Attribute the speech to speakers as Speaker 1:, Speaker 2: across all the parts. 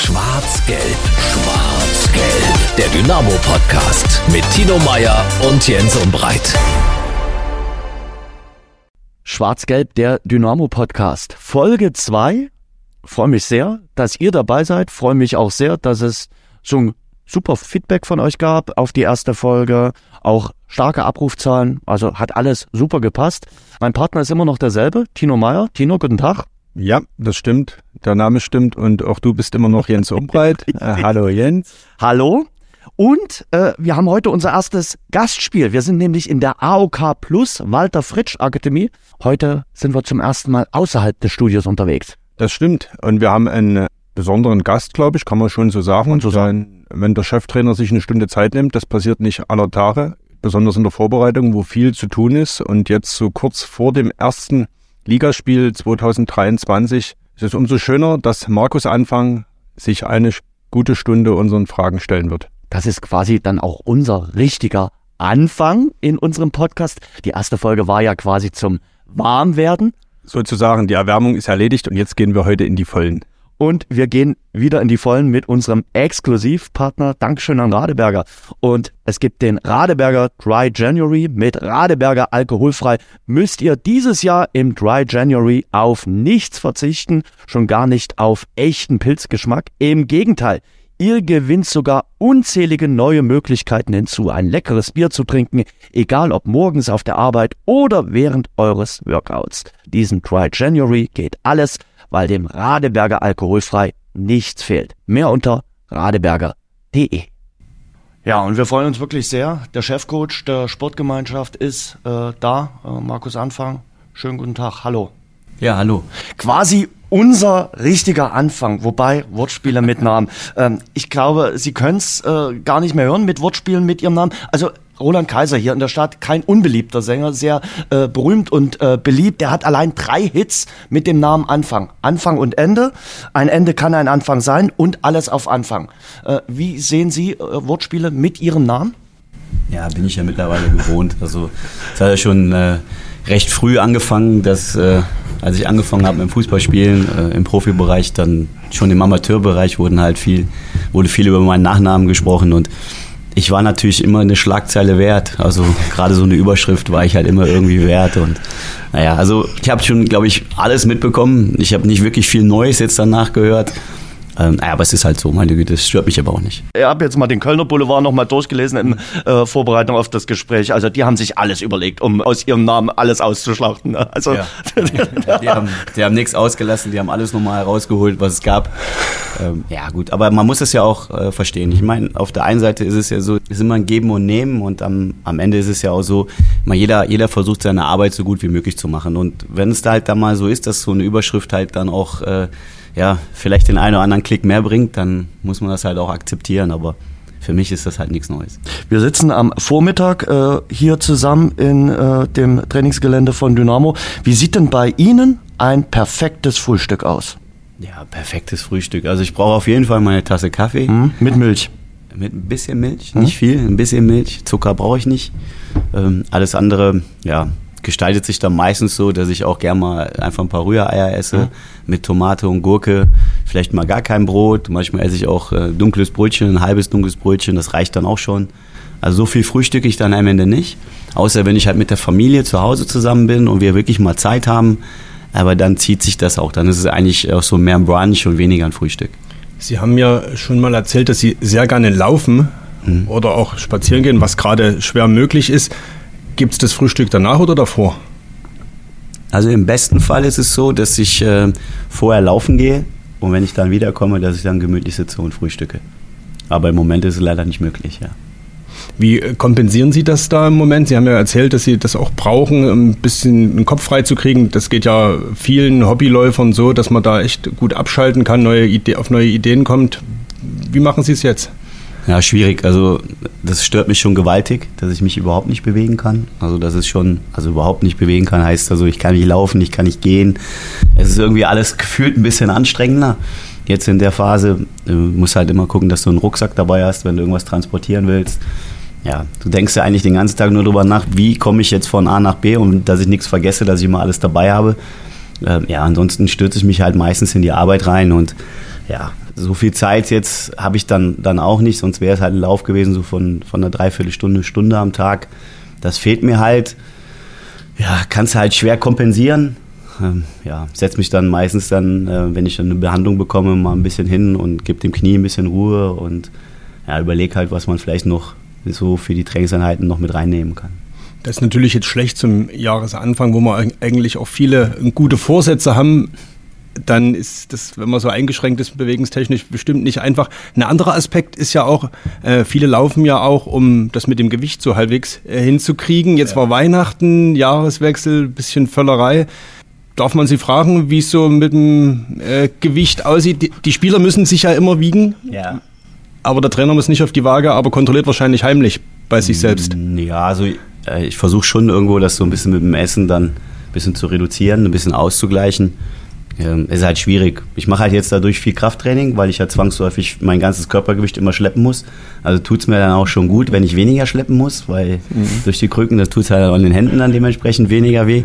Speaker 1: Schwarz-Gelb, Schwarz-Gelb. Der Dynamo-Podcast mit Tino Meyer und Jens Umbreit.
Speaker 2: Schwarz-Gelb, der Dynamo-Podcast. Folge 2. Freue mich sehr, dass ihr dabei seid. Freue mich auch sehr, dass es so ein super Feedback von euch gab auf die erste Folge. Auch starke Abrufzahlen. Also hat alles super gepasst. Mein Partner ist immer noch derselbe, Tino Meyer. Tino, guten Tag.
Speaker 3: Ja, das stimmt. Der Name stimmt und auch du bist immer noch Jens Umbreit. äh, hallo Jens.
Speaker 2: Hallo. Und äh, wir haben heute unser erstes Gastspiel. Wir sind nämlich in der AOK Plus Walter Fritsch Akademie. Heute sind wir zum ersten Mal außerhalb des Studios unterwegs.
Speaker 3: Das stimmt. Und wir haben einen besonderen Gast, glaube ich, kann man schon so sagen. Und so sein, wenn der Cheftrainer sich eine Stunde Zeit nimmt, das passiert nicht aller Tage, besonders in der Vorbereitung, wo viel zu tun ist. Und jetzt so kurz vor dem ersten Ligaspiel 2023 ist es umso schöner, dass Markus Anfang sich eine gute Stunde unseren Fragen stellen wird.
Speaker 2: Das ist quasi dann auch unser richtiger Anfang in unserem Podcast. Die erste Folge war ja quasi zum Warmwerden.
Speaker 3: Sozusagen, die Erwärmung ist erledigt und jetzt gehen wir heute in die Vollen.
Speaker 2: Und wir gehen wieder in die Vollen mit unserem Exklusivpartner. Dankeschön an Radeberger. Und es gibt den Radeberger Dry January mit Radeberger alkoholfrei. Müsst ihr dieses Jahr im Dry January auf nichts verzichten, schon gar nicht auf echten Pilzgeschmack. Im Gegenteil, Ihr gewinnt sogar unzählige neue Möglichkeiten hinzu, ein leckeres Bier zu trinken, egal ob morgens auf der Arbeit oder während eures Workouts. Diesen Dry January geht alles, weil dem Radeberger alkoholfrei nichts fehlt. Mehr unter radeberger.de. Ja, und wir freuen uns wirklich sehr. Der Chefcoach der Sportgemeinschaft ist äh, da, äh, Markus Anfang. Schönen guten Tag, hallo.
Speaker 4: Ja, hallo.
Speaker 2: Quasi unser richtiger Anfang, wobei Wortspiele mit Namen. Ähm, ich glaube, Sie können es äh, gar nicht mehr hören mit Wortspielen mit Ihrem Namen. Also Roland Kaiser hier in der Stadt, kein unbeliebter Sänger, sehr äh, berühmt und äh, beliebt. Der hat allein drei Hits mit dem Namen Anfang. Anfang und Ende. Ein Ende kann ein Anfang sein und alles auf Anfang. Äh, wie sehen Sie äh, Wortspiele mit Ihrem Namen?
Speaker 4: Ja, bin ich ja mittlerweile gewohnt. Also es hat ja schon äh, recht früh angefangen, dass äh, als ich angefangen habe mit dem Fußballspielen äh, im Profibereich, dann schon im Amateurbereich wurden halt viel, wurde viel über meinen Nachnamen gesprochen und ich war natürlich immer eine Schlagzeile wert. Also gerade so eine Überschrift war ich halt immer irgendwie wert. Und naja, also ich habe schon, glaube ich, alles mitbekommen. Ich habe nicht wirklich viel Neues jetzt danach gehört. Ähm, naja, aber es ist halt so, meine Güte, das stört mich aber auch nicht.
Speaker 2: Ich habe jetzt mal den Kölner Boulevard nochmal durchgelesen in äh, Vorbereitung auf das Gespräch. Also die haben sich alles überlegt, um aus ihrem Namen alles auszuschlachten. Also
Speaker 4: ja. die, haben, die haben nichts ausgelassen, die haben alles nochmal herausgeholt, was es gab. Ähm, ja gut, aber man muss es ja auch äh, verstehen. Ich meine, auf der einen Seite ist es ja so, es ist immer ein Geben und Nehmen und am, am Ende ist es ja auch so, mal jeder, jeder versucht seine Arbeit so gut wie möglich zu machen. Und wenn es da halt dann mal so ist, dass so eine Überschrift halt dann auch äh, ja, vielleicht den einen oder anderen Klick mehr bringt, dann muss man das halt auch akzeptieren. Aber für mich ist das halt nichts Neues.
Speaker 2: Wir sitzen am Vormittag äh, hier zusammen in äh, dem Trainingsgelände von Dynamo. Wie sieht denn bei Ihnen ein perfektes Frühstück aus?
Speaker 4: Ja, perfektes Frühstück. Also ich brauche auf jeden Fall meine Tasse Kaffee.
Speaker 2: Hm, mit Milch.
Speaker 4: Mit ein bisschen Milch, hm? nicht viel, ein bisschen Milch. Zucker brauche ich nicht. Ähm, alles andere, ja, gestaltet sich dann meistens so, dass ich auch gerne mal einfach ein paar Rühreier esse mhm. mit Tomate und Gurke, vielleicht mal gar kein Brot. Manchmal esse ich auch äh, dunkles Brötchen, ein halbes dunkles Brötchen, das reicht dann auch schon. Also so viel frühstücke ich dann am Ende nicht, außer wenn ich halt mit der Familie zu Hause zusammen bin und wir wirklich mal Zeit haben. Aber dann zieht sich das auch. Dann ist es eigentlich auch so mehr ein Brunch und weniger ein Frühstück.
Speaker 3: Sie haben ja schon mal erzählt, dass Sie sehr gerne laufen mhm. oder auch spazieren gehen, was gerade schwer möglich ist. Gibt es das Frühstück danach oder davor?
Speaker 4: Also im besten Fall ist es so, dass ich äh, vorher laufen gehe und wenn ich dann wiederkomme, dass ich dann gemütlich sitze und frühstücke. Aber im Moment ist es leider nicht möglich, ja.
Speaker 3: Wie äh, kompensieren Sie das da im Moment? Sie haben ja erzählt, dass Sie das auch brauchen, um ein bisschen den Kopf frei zu kriegen. Das geht ja vielen Hobbyläufern so, dass man da echt gut abschalten kann, neue Idee, auf neue Ideen kommt. Wie machen Sie es jetzt?
Speaker 4: Ja, schwierig. Also das stört mich schon gewaltig, dass ich mich überhaupt nicht bewegen kann. Also das ist schon, also überhaupt nicht bewegen kann, heißt also, ich kann nicht laufen, ich kann nicht gehen. Es ist irgendwie alles gefühlt ein bisschen anstrengender. Jetzt in der Phase du musst halt immer gucken, dass du einen Rucksack dabei hast, wenn du irgendwas transportieren willst. Ja, du denkst ja eigentlich den ganzen Tag nur darüber nach, wie komme ich jetzt von A nach B und dass ich nichts vergesse, dass ich immer alles dabei habe. Ähm, ja, ansonsten stürze ich mich halt meistens in die Arbeit rein und ja, so viel Zeit jetzt habe ich dann, dann auch nicht, sonst wäre es halt ein Lauf gewesen, so von, von einer Dreiviertelstunde, Stunde am Tag. Das fehlt mir halt. Ja, kannst halt schwer kompensieren. Ähm, ja, setz mich dann meistens dann, äh, wenn ich dann eine Behandlung bekomme, mal ein bisschen hin und gebe dem Knie ein bisschen Ruhe und ja, überleg halt, was man vielleicht noch so für die Trainingseinheiten noch mit reinnehmen kann.
Speaker 3: Das ist natürlich jetzt schlecht zum Jahresanfang, wo wir eigentlich auch viele gute Vorsätze haben, dann ist das, wenn man so eingeschränkt ist, bewegungstechnisch bestimmt nicht einfach. Ein anderer Aspekt ist ja auch, äh, viele laufen ja auch, um das mit dem Gewicht so halbwegs äh, hinzukriegen. Jetzt ja. war Weihnachten, Jahreswechsel, bisschen Völlerei. Darf man Sie fragen, wie es so mit dem äh, Gewicht aussieht? Die, die, Spieler müssen sich ja immer wiegen.
Speaker 4: Ja.
Speaker 3: Aber der Trainer muss nicht auf die Waage, aber kontrolliert wahrscheinlich heimlich bei sich selbst.
Speaker 4: Ja, also äh, ich versuche schon irgendwo das so ein bisschen mit dem Essen dann ein bisschen zu reduzieren, ein bisschen auszugleichen ähm, ist halt schwierig. Ich mache halt jetzt dadurch viel Krafttraining, weil ich ja zwangsläufig mein ganzes Körpergewicht immer schleppen muss. Also tut es mir dann auch schon gut, wenn ich weniger schleppen muss, weil mhm. durch die Krücken, das tut es halt auch in den Händen dann dementsprechend weniger weh.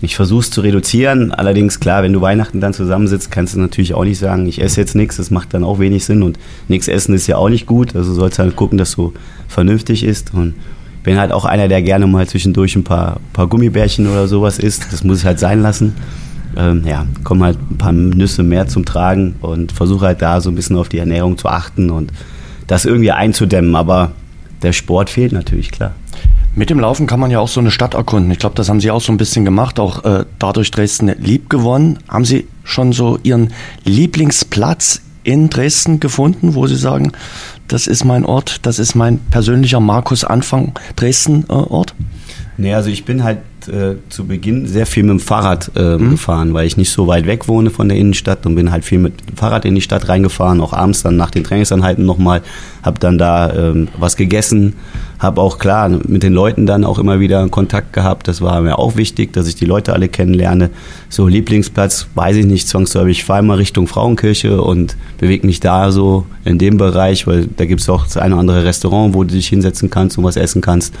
Speaker 4: Ich versuche es zu reduzieren. Allerdings, klar, wenn du Weihnachten dann zusammensitzt, kannst du natürlich auch nicht sagen, ich esse jetzt nichts. Das macht dann auch wenig Sinn. Und nichts essen ist ja auch nicht gut. Also sollst halt gucken, dass du vernünftig ist. Und bin halt auch einer, der gerne mal zwischendurch ein paar, paar Gummibärchen oder sowas isst. Das muss ich halt sein lassen ähm, ja, kommen halt ein paar Nüsse mehr zum Tragen und versuche halt da so ein bisschen auf die Ernährung zu achten und das irgendwie einzudämmen. Aber der Sport fehlt natürlich, klar.
Speaker 2: Mit dem Laufen kann man ja auch so eine Stadt erkunden. Ich glaube, das haben Sie auch so ein bisschen gemacht, auch äh, dadurch Dresden lieb gewonnen. Haben Sie schon so Ihren Lieblingsplatz in Dresden gefunden, wo Sie sagen, das ist mein Ort, das ist mein persönlicher Markus Anfang Dresden äh, Ort?
Speaker 4: Nee, also ich bin halt äh, zu Beginn sehr viel mit dem Fahrrad äh, mhm. gefahren, weil ich nicht so weit weg wohne von der Innenstadt und bin halt viel mit dem Fahrrad in die Stadt reingefahren, auch abends dann nach den Trainingsanheiten nochmal, habe dann da ähm, was gegessen, habe auch klar mit den Leuten dann auch immer wieder Kontakt gehabt, das war mir auch wichtig, dass ich die Leute alle kennenlerne. So Lieblingsplatz, weiß ich nicht, zwangsläufig, ich fahre immer Richtung Frauenkirche und bewege mich da so in dem Bereich, weil da gibt es auch das eine oder andere Restaurant, wo du dich hinsetzen kannst und was essen kannst.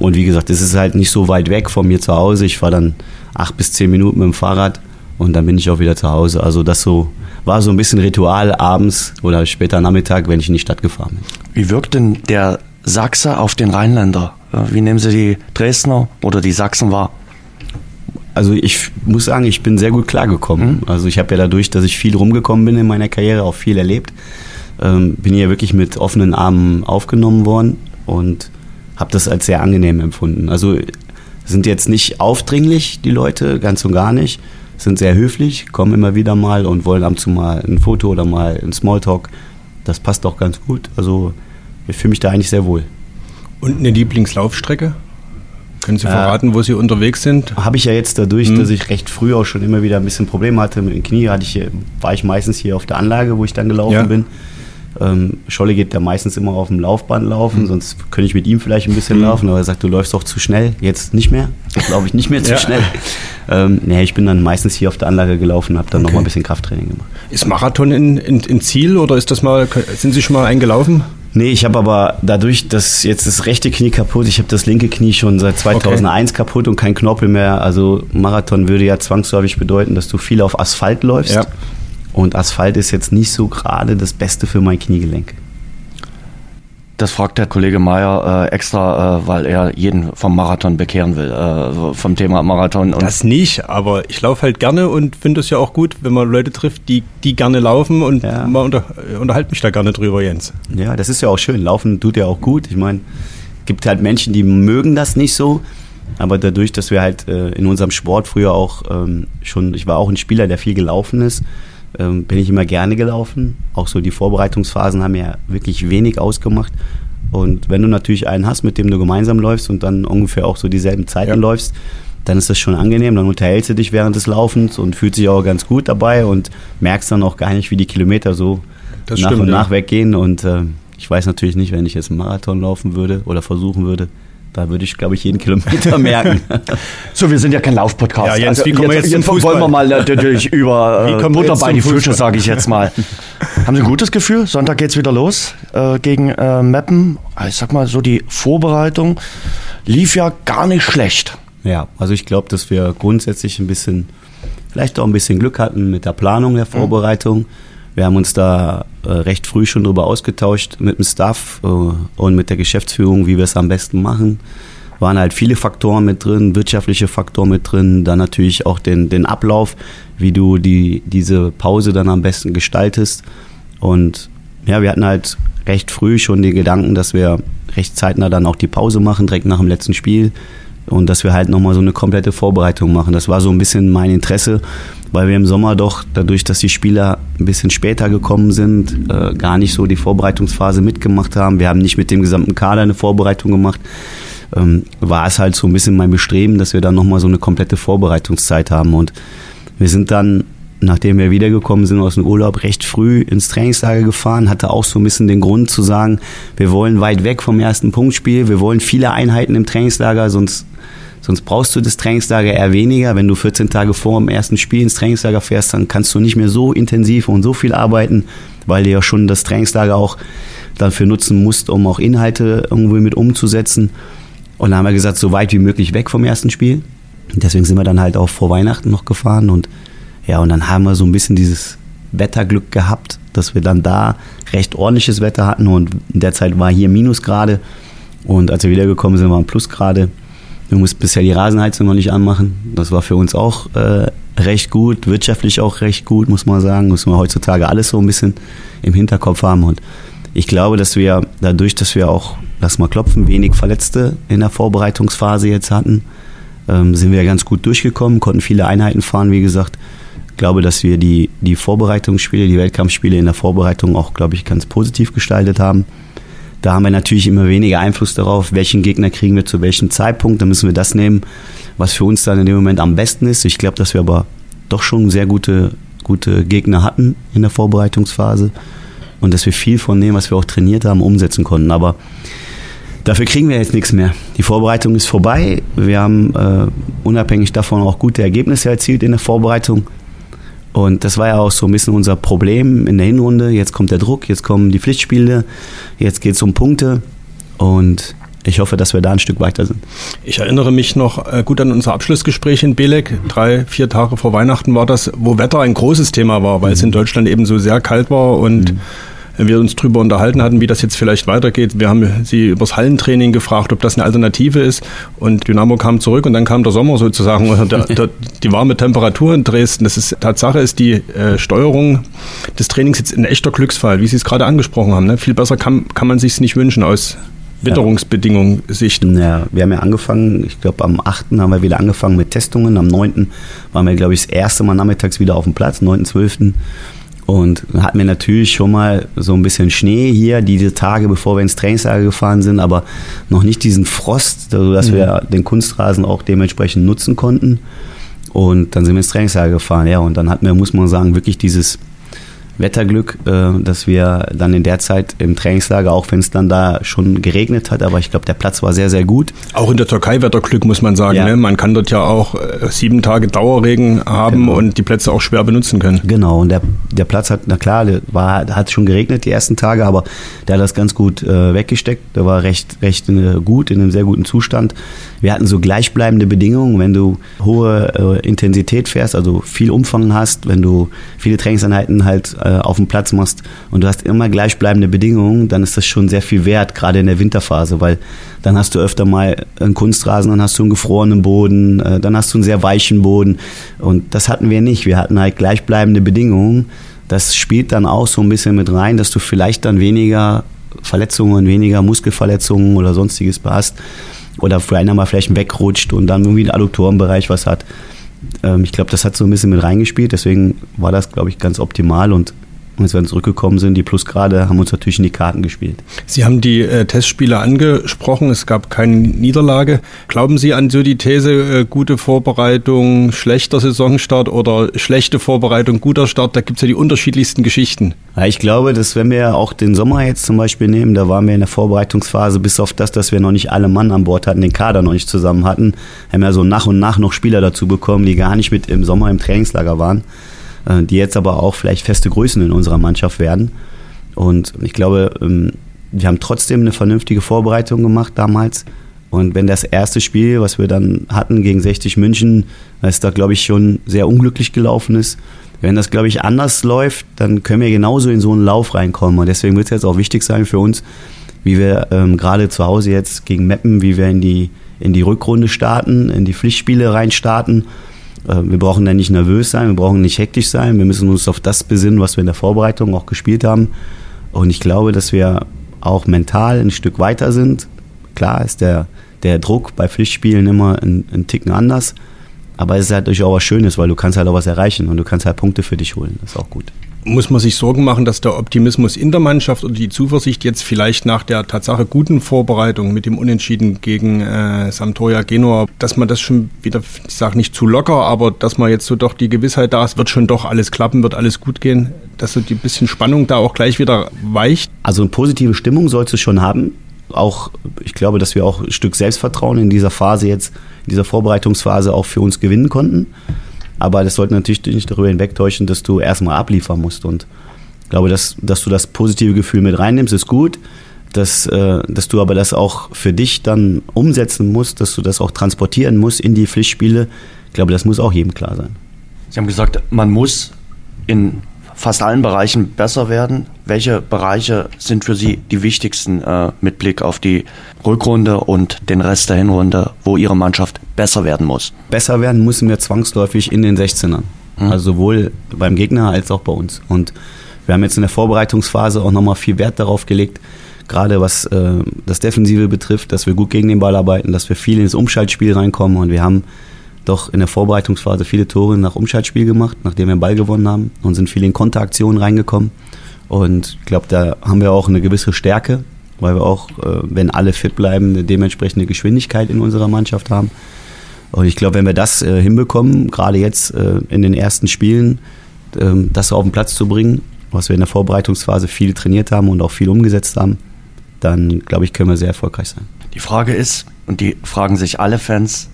Speaker 4: Und wie gesagt, es ist halt nicht so weit weg von mir zu Hause. Ich fahre dann acht bis zehn Minuten mit dem Fahrrad und dann bin ich auch wieder zu Hause. Also das so war so ein bisschen Ritual abends oder später Nachmittag, wenn ich in die Stadt gefahren bin.
Speaker 2: Wie wirkt denn der Sachse auf den Rheinländer? Wie nehmen Sie die Dresdner oder die Sachsen wahr?
Speaker 4: Also ich muss sagen, ich bin sehr gut klargekommen. Mhm. Also ich habe ja dadurch, dass ich viel rumgekommen bin in meiner Karriere, auch viel erlebt, ähm, bin hier wirklich mit offenen Armen aufgenommen worden und habe das als sehr angenehm empfunden. Also sind jetzt nicht aufdringlich, die Leute, ganz und gar nicht. Sind sehr höflich, kommen immer wieder mal und wollen ab und zu mal ein Foto oder mal ein Smalltalk. Das passt auch ganz gut. Also ich fühle mich da eigentlich sehr wohl.
Speaker 3: Und eine Lieblingslaufstrecke? Können Sie verraten, äh, wo Sie unterwegs sind?
Speaker 4: Habe ich ja jetzt dadurch, hm. dass ich recht früh auch schon immer wieder ein bisschen Probleme hatte mit dem Knie, hatte ich, war ich meistens hier auf der Anlage, wo ich dann gelaufen ja. bin. Ähm, Scholle geht ja meistens immer auf dem Laufband laufen, mhm. sonst könnte ich mit ihm vielleicht ein bisschen mhm. laufen, aber er sagt, du läufst doch zu schnell. Jetzt nicht mehr. Jetzt laufe ich nicht mehr zu ja. schnell. Ähm, nee, ich bin dann meistens hier auf der Anlage gelaufen und habe dann okay. noch mal ein bisschen Krafttraining gemacht.
Speaker 3: Ist Marathon in, in, in Ziel oder ist das mal, sind Sie schon mal eingelaufen?
Speaker 4: Nee, ich habe aber dadurch, dass jetzt das rechte Knie kaputt, ich habe das linke Knie schon seit 2001 okay. kaputt und kein Knorpel mehr. Also Marathon würde ja zwangsläufig bedeuten, dass du viel auf Asphalt läufst. Ja. Und Asphalt ist jetzt nicht so gerade das Beste für mein Kniegelenk.
Speaker 2: Das fragt der Kollege Meier äh, extra, äh, weil er jeden vom Marathon bekehren will, äh, vom Thema Marathon.
Speaker 3: Und das nicht, aber ich laufe halt gerne und finde es ja auch gut, wenn man Leute trifft, die, die gerne laufen und ja. man unter, unterhalte mich da gerne drüber, Jens.
Speaker 4: Ja, das ist ja auch schön. Laufen tut ja auch gut. Ich meine, gibt halt Menschen, die mögen das nicht so. Aber dadurch, dass wir halt äh, in unserem Sport früher auch ähm, schon, ich war auch ein Spieler, der viel gelaufen ist, ähm, bin ich immer gerne gelaufen. Auch so die Vorbereitungsphasen haben ja wirklich wenig ausgemacht. Und wenn du natürlich einen hast, mit dem du gemeinsam läufst und dann ungefähr auch so dieselben Zeiten ja. läufst, dann ist das schon angenehm. Dann unterhältst du dich während des Laufens und fühlst dich auch ganz gut dabei und merkst dann auch gar nicht, wie die Kilometer so das nach stimmt, und nach ja. weggehen. Und äh, ich weiß natürlich nicht, wenn ich jetzt einen Marathon laufen würde oder versuchen würde, da würde ich, glaube ich, jeden Kilometer merken.
Speaker 2: so, wir sind ja kein Laufpodcast. Ja,
Speaker 3: Jens, also, wie kommen jetzt, wir jetzt,
Speaker 2: jetzt wollen wir mal natürlich über Butter bei die Fische, sage ich jetzt mal. Haben Sie ein gutes Gefühl? Sonntag geht es wieder los äh, gegen äh, Meppen. Ah, ich sag mal so, die Vorbereitung lief ja gar nicht schlecht.
Speaker 4: Ja, also ich glaube, dass wir grundsätzlich ein bisschen, vielleicht auch ein bisschen Glück hatten mit der Planung der mhm. Vorbereitung. Mhm Wir haben uns da äh, recht früh schon drüber ausgetauscht mit dem Staff äh, und mit der Geschäftsführung, wie wir es am besten machen. Waren halt viele Faktoren mit drin, wirtschaftliche Faktoren mit drin, dann natürlich auch den, den Ablauf, wie du die, diese Pause dann am besten gestaltest. Und ja, wir hatten halt recht früh schon den Gedanken, dass wir recht zeitnah dann auch die Pause machen, direkt nach dem letzten Spiel. Und dass wir halt nochmal so eine komplette Vorbereitung machen. Das war so ein bisschen mein Interesse, weil wir im Sommer doch, dadurch, dass die Spieler ein bisschen später gekommen sind, äh, gar nicht so die Vorbereitungsphase mitgemacht haben. Wir haben nicht mit dem gesamten Kader eine Vorbereitung gemacht. Ähm, war es halt so ein bisschen mein Bestreben, dass wir dann nochmal so eine komplette Vorbereitungszeit haben. Und wir sind dann nachdem wir wiedergekommen sind aus dem Urlaub, recht früh ins Trainingslager gefahren, hatte auch so ein bisschen den Grund zu sagen, wir wollen weit weg vom ersten Punktspiel, wir wollen viele Einheiten im Trainingslager, sonst, sonst brauchst du das Trainingslager eher weniger. Wenn du 14 Tage vor dem ersten Spiel ins Trainingslager fährst, dann kannst du nicht mehr so intensiv und so viel arbeiten, weil du ja schon das Trainingslager auch dafür nutzen musst, um auch Inhalte irgendwie mit umzusetzen. Und dann haben wir gesagt, so weit wie möglich weg vom ersten Spiel. Deswegen sind wir dann halt auch vor Weihnachten noch gefahren und ja, und dann haben wir so ein bisschen dieses Wetterglück gehabt, dass wir dann da recht ordentliches Wetter hatten und in der Zeit war hier Minusgrade und als wir wiedergekommen sind, waren Plusgrade. Wir mussten bisher die Rasenheizung noch nicht anmachen. Das war für uns auch äh, recht gut, wirtschaftlich auch recht gut, muss man sagen. Muss man heutzutage alles so ein bisschen im Hinterkopf haben. Und ich glaube, dass wir dadurch, dass wir auch, lass mal klopfen, wenig Verletzte in der Vorbereitungsphase jetzt hatten, ähm, sind wir ganz gut durchgekommen, konnten viele Einheiten fahren, wie gesagt glaube, dass wir die, die Vorbereitungsspiele, die Wettkampfspiele in der Vorbereitung auch, glaube ich, ganz positiv gestaltet haben. Da haben wir natürlich immer weniger Einfluss darauf, welchen Gegner kriegen wir zu welchem Zeitpunkt. Da müssen wir das nehmen, was für uns dann in dem Moment am besten ist. Ich glaube, dass wir aber doch schon sehr gute, gute Gegner hatten in der Vorbereitungsphase und dass wir viel von dem, was wir auch trainiert haben, umsetzen konnten. Aber dafür kriegen wir jetzt nichts mehr. Die Vorbereitung ist vorbei. Wir haben äh, unabhängig davon auch gute Ergebnisse erzielt in der Vorbereitung. Und das war ja auch so ein bisschen unser Problem in der Hinrunde. Jetzt kommt der Druck, jetzt kommen die Pflichtspiele, jetzt geht es um Punkte. Und ich hoffe, dass wir da ein Stück weiter sind.
Speaker 3: Ich erinnere mich noch äh, gut an unser Abschlussgespräch in Belek. Drei, vier Tage vor Weihnachten war das, wo Wetter ein großes Thema war, weil mhm. es in Deutschland eben so sehr kalt war und mhm wir uns darüber unterhalten hatten, wie das jetzt vielleicht weitergeht. Wir haben sie übers Hallentraining gefragt, ob das eine Alternative ist. Und Dynamo kam zurück und dann kam der Sommer sozusagen der, der, die warme Temperatur in Dresden. Das ist Tatsache ist die äh, Steuerung des Trainings jetzt ein echter Glücksfall, wie Sie es gerade angesprochen haben. Ne? Viel besser kann, kann man sich nicht wünschen aus Witterungsbedingungen Sicht.
Speaker 4: Ja, wir haben ja angefangen, ich glaube am 8. haben wir wieder angefangen mit Testungen. Am 9. waren wir, glaube ich, das erste Mal nachmittags wieder auf dem Platz, 9. 12. Und hatten wir natürlich schon mal so ein bisschen Schnee hier, diese Tage, bevor wir ins Trainingslager gefahren sind, aber noch nicht diesen Frost, sodass mhm. wir den Kunstrasen auch dementsprechend nutzen konnten. Und dann sind wir ins Trainingslager gefahren, ja. Und dann hatten wir, muss man sagen, wirklich dieses Wetterglück, äh, dass wir dann in der Zeit im Trainingslager, auch wenn es dann da schon geregnet hat, aber ich glaube, der Platz war sehr, sehr gut.
Speaker 3: Auch in der Türkei Wetterglück, muss man sagen. Ja. Ne? Man kann dort ja auch äh, sieben Tage Dauerregen haben genau. und die Plätze auch schwer benutzen können.
Speaker 4: Genau, und der, der Platz hat, na klar, war, hat schon geregnet die ersten Tage, aber der hat das ganz gut äh, weggesteckt. Der war recht, recht äh, gut, in einem sehr guten Zustand. Wir hatten so gleichbleibende Bedingungen, wenn du hohe äh, Intensität fährst, also viel Umfang hast, wenn du viele Trainingseinheiten halt äh, auf dem Platz machst und du hast immer gleichbleibende Bedingungen, dann ist das schon sehr viel wert, gerade in der Winterphase, weil dann hast du öfter mal einen Kunstrasen, dann hast du einen gefrorenen Boden, äh, dann hast du einen sehr weichen Boden und das hatten wir nicht. Wir hatten halt gleichbleibende Bedingungen. Das spielt dann auch so ein bisschen mit rein, dass du vielleicht dann weniger Verletzungen, weniger Muskelverletzungen oder sonstiges hast oder für einer vielleicht wegrutscht und dann irgendwie den Adduktorenbereich was hat. Ähm, ich glaube, das hat so ein bisschen mit reingespielt, deswegen war das, glaube ich, ganz optimal und und als wir dann zurückgekommen sind, die Plusgrade haben uns natürlich in die Karten gespielt.
Speaker 3: Sie haben die äh, Testspiele angesprochen, es gab keine Niederlage. Glauben Sie an so die These, äh, gute Vorbereitung, schlechter Saisonstart oder schlechte Vorbereitung, guter Start? Da gibt es ja die unterschiedlichsten Geschichten.
Speaker 4: Ja, ich glaube, dass wenn wir auch den Sommer jetzt zum Beispiel nehmen, da waren wir in der Vorbereitungsphase, bis auf das, dass wir noch nicht alle Mann an Bord hatten, den Kader noch nicht zusammen hatten, haben wir so nach und nach noch Spieler dazu bekommen, die gar nicht mit im Sommer im Trainingslager waren. Äh, die jetzt aber auch vielleicht feste Größen in unserer Mannschaft werden. Und ich glaube, ähm, wir haben trotzdem eine vernünftige Vorbereitung gemacht damals. Und wenn das erste Spiel, was wir dann hatten gegen 60 München, es da glaube ich schon sehr unglücklich gelaufen ist, Wenn das, glaube ich, anders läuft, dann können wir genauso in so einen Lauf reinkommen. Und deswegen wird es jetzt auch wichtig sein für uns, wie wir ähm, gerade zu Hause jetzt gegen Meppen, wie wir in die, in die Rückrunde starten, in die Pflichtspiele reinstarten. Äh, wir brauchen da nicht nervös sein, wir brauchen nicht hektisch sein. Wir müssen uns auf das besinnen, was wir in der Vorbereitung auch gespielt haben. Und ich glaube, dass wir auch mental ein Stück weiter sind. Klar ist der, der Druck bei Pflichtspielen immer ein, ein Ticken anders. Aber es ist halt auch was Schönes, weil du kannst halt auch was erreichen und du kannst halt Punkte für dich holen. Das ist auch gut.
Speaker 3: Muss man sich Sorgen machen, dass der Optimismus in der Mannschaft oder die Zuversicht jetzt vielleicht nach der Tatsache guten Vorbereitung mit dem Unentschieden gegen äh, Sampdoria Genua, dass man das schon wieder, ich sage nicht zu locker, aber dass man jetzt so doch die Gewissheit da ist, wird schon doch alles klappen, wird alles gut gehen, dass so die bisschen Spannung da auch gleich wieder weicht?
Speaker 4: Also eine positive Stimmung sollst du schon haben. Auch, ich glaube, dass wir auch ein Stück Selbstvertrauen in dieser Phase jetzt in dieser Vorbereitungsphase auch für uns gewinnen konnten. Aber das sollte natürlich nicht darüber hinwegtäuschen, dass du erstmal abliefern musst. Und ich glaube, dass, dass du das positive Gefühl mit reinnimmst, ist gut. Dass, äh, dass du aber das auch für dich dann umsetzen musst, dass du das auch transportieren musst in die Pflichtspiele. Ich glaube, das muss auch jedem klar sein.
Speaker 2: Sie haben gesagt, man muss in fast allen Bereichen besser werden. Welche Bereiche sind für Sie die wichtigsten äh, mit Blick auf die Rückrunde und den Rest der Hinrunde, wo Ihre Mannschaft besser werden muss?
Speaker 4: Besser werden müssen wir zwangsläufig in den 16ern. Mhm. Also sowohl beim Gegner als auch bei uns. Und wir haben jetzt in der Vorbereitungsphase auch nochmal viel Wert darauf gelegt, gerade was äh, das Defensive betrifft, dass wir gut gegen den Ball arbeiten, dass wir viel ins Umschaltspiel reinkommen und wir haben doch in der Vorbereitungsphase viele Tore nach Umschaltspiel gemacht, nachdem wir den Ball gewonnen haben und sind viel in Konteraktionen reingekommen. Und ich glaube, da haben wir auch eine gewisse Stärke, weil wir auch, äh, wenn alle fit bleiben, eine dementsprechende Geschwindigkeit in unserer Mannschaft haben. Und ich glaube, wenn wir das äh, hinbekommen, gerade jetzt äh, in den ersten Spielen, ähm, das auf den Platz zu bringen, was wir in der Vorbereitungsphase viel trainiert haben und auch viel umgesetzt haben, dann glaube ich, können wir sehr erfolgreich sein.
Speaker 2: Die Frage ist, und die fragen sich alle Fans,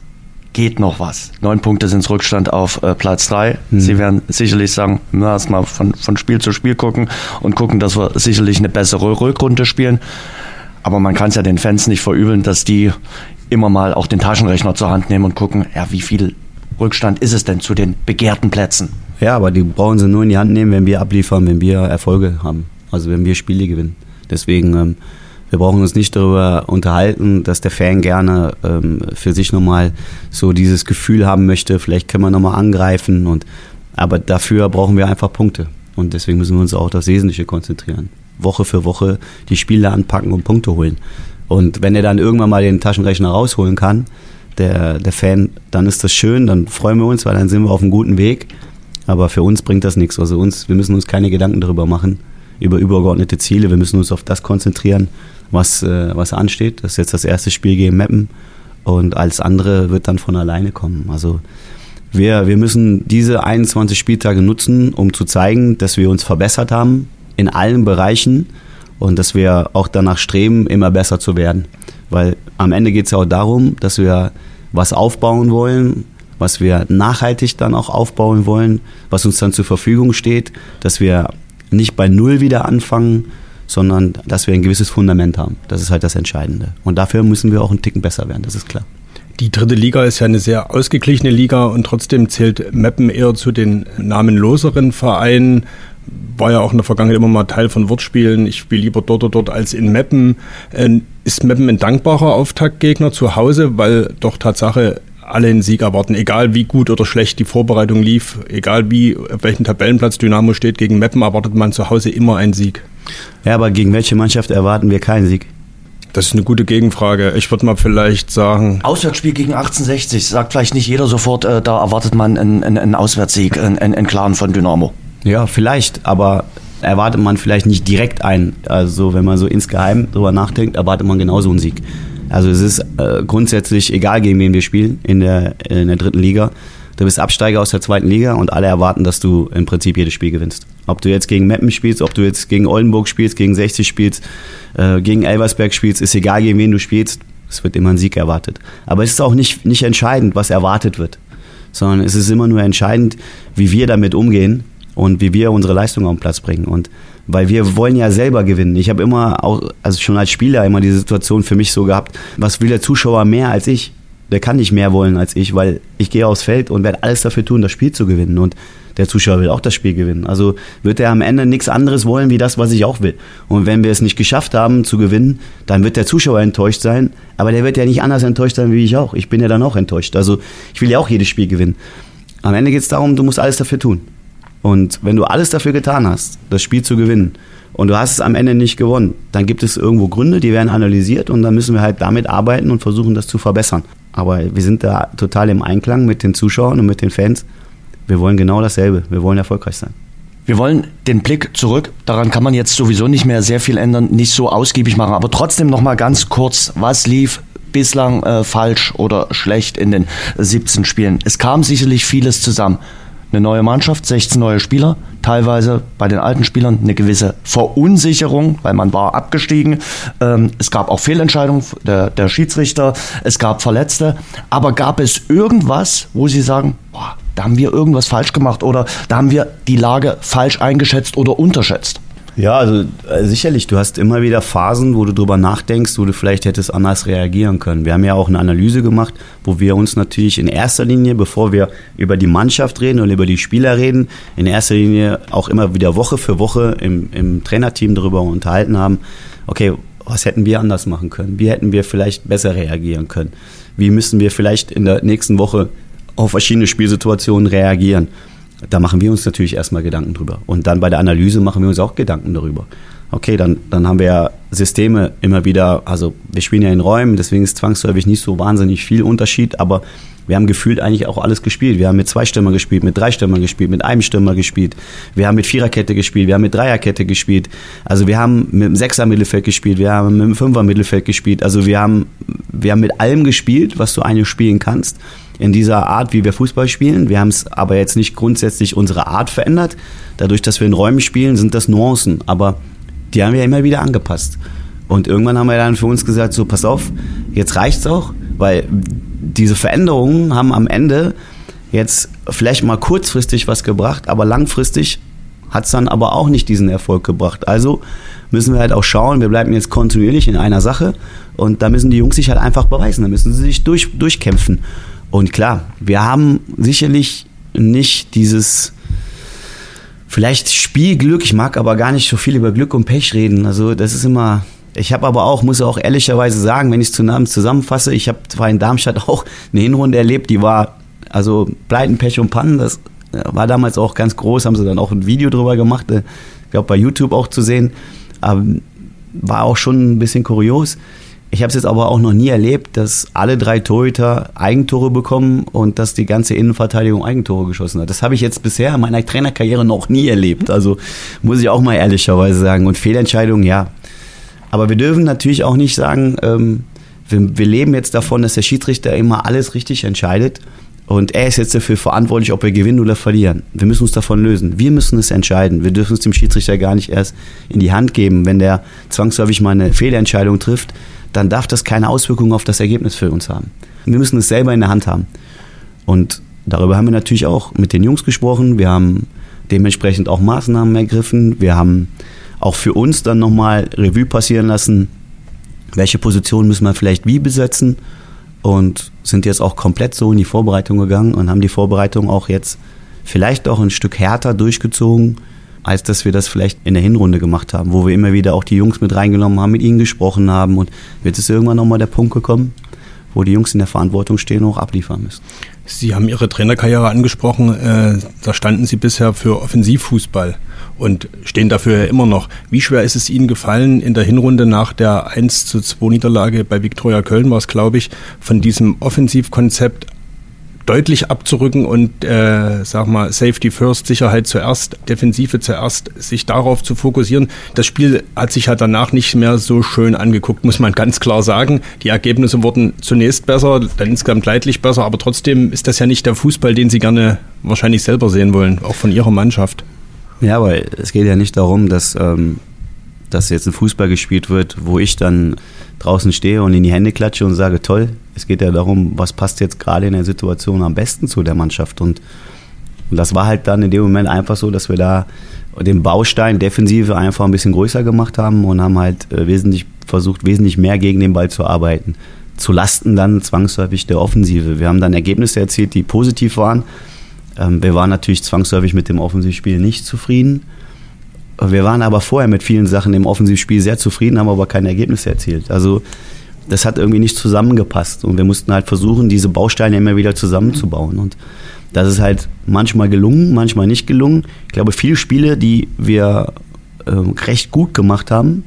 Speaker 2: geht noch was. Neun Punkte sind Rückstand auf äh, Platz drei. Mhm. Sie werden sicherlich sagen, na, erstmal von, von Spiel zu Spiel gucken und gucken, dass wir sicherlich eine bessere Rückrunde spielen. Aber man kann es ja den Fans nicht verübeln, dass die immer mal auch den Taschenrechner zur Hand nehmen und gucken, ja, wie viel Rückstand ist es denn zu den begehrten Plätzen?
Speaker 4: Ja, aber die brauchen sie nur in die Hand nehmen, wenn wir abliefern, wenn wir Erfolge haben. Also wenn wir Spiele gewinnen. Deswegen ähm, wir brauchen uns nicht darüber unterhalten, dass der Fan gerne ähm, für sich nochmal so dieses Gefühl haben möchte, vielleicht können wir nochmal angreifen. Und, aber dafür brauchen wir einfach Punkte. Und deswegen müssen wir uns auch auf das Wesentliche konzentrieren. Woche für Woche die Spiele anpacken und Punkte holen. Und wenn er dann irgendwann mal den Taschenrechner rausholen kann, der, der Fan, dann ist das schön, dann freuen wir uns, weil dann sind wir auf einem guten Weg. Aber für uns bringt das nichts. Also uns, wir müssen uns keine Gedanken darüber machen, über übergeordnete Ziele. Wir müssen uns auf das konzentrieren, was, äh, was ansteht. Das ist jetzt das erste Spiel gegen Meppen und alles andere wird dann von alleine kommen. Also wir, wir müssen diese 21 Spieltage nutzen, um zu zeigen, dass wir uns verbessert haben in allen Bereichen und dass wir auch danach streben, immer besser zu werden. Weil am Ende geht es ja auch darum, dass wir was aufbauen wollen, was wir nachhaltig dann auch aufbauen wollen, was uns dann zur Verfügung steht, dass wir nicht bei Null wieder anfangen, sondern dass wir ein gewisses Fundament haben. Das ist halt das Entscheidende. Und dafür müssen wir auch einen Ticken besser werden, das ist klar.
Speaker 3: Die dritte Liga ist ja eine sehr ausgeglichene Liga und trotzdem zählt Meppen eher zu den namenloseren Vereinen. War ja auch in der Vergangenheit immer mal Teil von Wortspielen. Ich spiele lieber dort oder dort als in Meppen. Äh, ist Meppen ein dankbarer Auftaktgegner zu Hause, weil doch Tatsache alle einen Sieg erwarten, egal wie gut oder schlecht die Vorbereitung lief, egal wie auf welchem Tabellenplatz Dynamo steht, gegen Meppen erwartet man zu Hause immer einen Sieg.
Speaker 4: Ja, aber gegen welche Mannschaft erwarten wir keinen Sieg?
Speaker 3: Das ist eine gute Gegenfrage. Ich würde mal vielleicht sagen.
Speaker 2: Auswärtsspiel gegen 1860. Sagt vielleicht nicht jeder sofort, äh, da erwartet man einen, einen, einen Auswärtssieg, einen, einen klaren von Dynamo.
Speaker 4: Ja, vielleicht, aber erwartet man vielleicht nicht direkt einen. Also, wenn man so insgeheim drüber nachdenkt, erwartet man genauso einen Sieg. Also, es ist äh, grundsätzlich egal, gegen wen wir spielen in der, in der dritten Liga. Du bist Absteiger aus der zweiten Liga und alle erwarten, dass du im Prinzip jedes Spiel gewinnst. Ob du jetzt gegen Meppen spielst, ob du jetzt gegen Oldenburg spielst, gegen 60 spielst, äh, gegen Elversberg spielst, ist egal, gegen wen du spielst. Es wird immer ein Sieg erwartet. Aber es ist auch nicht, nicht entscheidend, was erwartet wird, sondern es ist immer nur entscheidend, wie wir damit umgehen und wie wir unsere Leistung auf den Platz bringen. Und weil wir wollen ja selber gewinnen. Ich habe immer, auch, also schon als Spieler immer die Situation für mich so gehabt, was will der Zuschauer mehr als ich? Der kann nicht mehr wollen als ich, weil ich gehe aufs Feld und werde alles dafür tun, das Spiel zu gewinnen. Und Der Zuschauer will auch das Spiel gewinnen. Also wird er am Ende nichts anderes wollen, wie das, was ich auch will. Und wenn wir es nicht geschafft haben zu gewinnen, dann wird der Zuschauer enttäuscht sein. Aber der wird ja nicht anders enttäuscht sein wie ich auch. Ich bin ja dann auch enttäuscht. Also ich will ja auch jedes Spiel gewinnen. Am Ende geht es darum, du musst alles dafür tun. Und wenn du alles dafür getan hast, das Spiel zu gewinnen, und du hast es am Ende nicht gewonnen, dann gibt es irgendwo Gründe, die werden analysiert und dann müssen wir halt damit arbeiten und versuchen, das zu verbessern. Aber wir sind da total im Einklang mit den Zuschauern und mit den Fans. Wir wollen genau dasselbe. Wir wollen erfolgreich sein.
Speaker 2: Wir wollen den Blick zurück. Daran kann man jetzt sowieso nicht mehr sehr viel ändern, nicht so ausgiebig machen. Aber trotzdem noch mal ganz kurz: Was lief bislang äh, falsch oder schlecht in den 17 Spielen? Es kam sicherlich vieles zusammen eine neue Mannschaft, 16 neue Spieler, teilweise bei den alten Spielern eine gewisse Verunsicherung, weil man war abgestiegen. Ähm, es gab auch Fehlentscheidungen der, der Schiedsrichter, es gab Verletzte, aber gab es irgendwas, wo Sie sagen, boah, da haben wir irgendwas falsch gemacht oder da haben wir die Lage falsch eingeschätzt oder unterschätzt?
Speaker 4: Ja, also äh, sicherlich, du hast immer wieder Phasen, wo du drüber nachdenkst, wo du vielleicht hättest anders reagieren können. Wir haben ja auch eine Analyse gemacht, wo wir uns natürlich in erster Linie, bevor wir über die Mannschaft reden und über die Spieler reden, in erster Linie auch immer wieder Woche für Woche im, im Trainerteam darüber unterhalten haben, okay, was hätten wir anders machen können? Wie hätten wir vielleicht besser reagieren können? Wie müssen wir vielleicht in der nächsten Woche auf verschiedene Spielsituationen reagieren? Da machen wir uns natürlich erstmal Gedanken drüber. Und dann bei der Analyse machen wir uns auch Gedanken darüber. Okay, dann, dann haben wir ja Systeme immer wieder, also wir spielen ja in Räumen, deswegen ist zwangsläufig nicht so wahnsinnig viel Unterschied, aber wir haben gefühlt eigentlich auch alles gespielt. Wir haben mit zwei Stürmern gespielt, mit drei Stürmern gespielt, mit einem Stürmer gespielt. Wir haben mit Viererkette gespielt, wir haben mit Dreierkette gespielt. Also wir haben mit dem Sechser Mittelfeld gespielt, wir haben mit dem Fünfer Mittelfeld gespielt. Also wir haben, wir haben mit allem gespielt, was du eigentlich spielen kannst in dieser Art, wie wir Fußball spielen. Wir haben es aber jetzt nicht grundsätzlich unsere Art verändert. Dadurch, dass wir in Räumen spielen, sind das Nuancen. Aber die haben wir immer wieder angepasst. Und irgendwann haben wir dann für uns gesagt, so pass auf, jetzt reicht's auch, weil diese Veränderungen haben am Ende jetzt vielleicht mal kurzfristig was gebracht, aber langfristig hat es dann aber auch nicht diesen Erfolg gebracht. Also müssen wir halt auch schauen, wir bleiben jetzt kontinuierlich in einer Sache und da müssen die Jungs sich halt einfach beweisen, da müssen sie sich durch, durchkämpfen. Und klar, wir haben sicherlich nicht dieses vielleicht Spielglück. Ich mag aber gar nicht so viel über Glück und Pech reden. Also das ist immer. Ich habe aber auch, muss auch ehrlicherweise sagen, wenn ich es zusammenfasse, ich habe zwar in Darmstadt auch eine Hinrunde erlebt, die war also Pleiten, Pech und Pannen. Das war damals auch ganz groß, haben sie dann auch ein Video drüber gemacht, äh, ich glaube bei YouTube auch zu sehen. Aber war auch schon ein bisschen kurios. Ich habe es jetzt aber auch noch nie erlebt, dass alle drei Torhüter Eigentore bekommen und dass die ganze Innenverteidigung Eigentore geschossen hat. Das habe ich jetzt bisher in meiner Trainerkarriere noch nie erlebt. Also muss ich auch mal ehrlicherweise sagen. Und Fehlentscheidungen, ja. Aber wir dürfen natürlich auch nicht sagen, ähm, wir, wir leben jetzt davon, dass der Schiedsrichter immer alles richtig entscheidet. Und er ist jetzt dafür verantwortlich, ob wir gewinnen oder verlieren. Wir müssen uns davon lösen. Wir müssen es entscheiden. Wir dürfen es dem Schiedsrichter gar nicht erst in die Hand geben, wenn der zwangsläufig mal eine Fehlentscheidung trifft dann darf das keine Auswirkungen auf das Ergebnis für uns haben. Wir müssen es selber in der Hand haben. Und darüber haben wir natürlich auch mit den Jungs gesprochen. Wir haben dementsprechend auch Maßnahmen ergriffen. Wir haben auch für uns dann nochmal Revue passieren lassen, welche Position müssen wir vielleicht wie besetzen und sind jetzt auch komplett so in die Vorbereitung gegangen und haben die Vorbereitung auch jetzt vielleicht auch ein Stück härter durchgezogen, als dass wir das vielleicht in der Hinrunde gemacht haben, wo wir immer wieder auch die Jungs mit reingenommen haben, mit ihnen gesprochen haben und wird es irgendwann nochmal der Punkt gekommen, wo die Jungs in der Verantwortung stehen und auch abliefern müssen.
Speaker 3: Sie haben Ihre Trainerkarriere angesprochen. Äh, da standen Sie bisher für Offensivfußball und stehen dafür ja immer noch. Wie schwer ist es Ihnen gefallen, in der Hinrunde nach der 1 zu 2 Niederlage bei Viktoria Köln war es, glaube ich, von diesem Offensivkonzept deutlich abzurücken und, äh, sag mal, Safety First, Sicherheit zuerst, Defensive zuerst, sich darauf zu fokussieren. Das Spiel hat sich halt danach nicht mehr so schön angeguckt, muss man ganz klar sagen. Die Ergebnisse wurden zunächst besser, dann insgesamt leidlich besser, aber trotzdem ist das ja nicht der Fußball, den Sie gerne wahrscheinlich selber sehen wollen, auch von Ihrer Mannschaft.
Speaker 4: Ja, aber es geht ja nicht darum, dass, ähm, dass jetzt ein Fußball gespielt wird, wo ich dann draußen stehe und in die Hände klatsche und sage, toll. Es geht ja darum, was passt jetzt gerade in der Situation am besten zu der Mannschaft. Und, und das war halt dann in dem Moment einfach so, dass wir da den Baustein Defensive einfach ein bisschen größer gemacht haben und haben halt äh, wesentlich versucht, wesentlich mehr gegen den Ball zu arbeiten. Zu Lasten dann zwangsläufig der Offensive. Wir haben dann Ergebnisse erzielt, die positiv waren. Ähm, wir waren natürlich zwangsläufig mit dem Offensivspiel nicht zufrieden. Wir waren aber vorher mit vielen Sachen im Offensivspiel sehr zufrieden, haben aber keine Ergebnisse erzielt. Also das hat irgendwie nicht zusammengepasst und wir mussten halt versuchen, diese Bausteine immer wieder zusammenzubauen und das ist halt manchmal gelungen, manchmal nicht gelungen. Ich glaube, viele Spiele, die wir äh, recht gut gemacht haben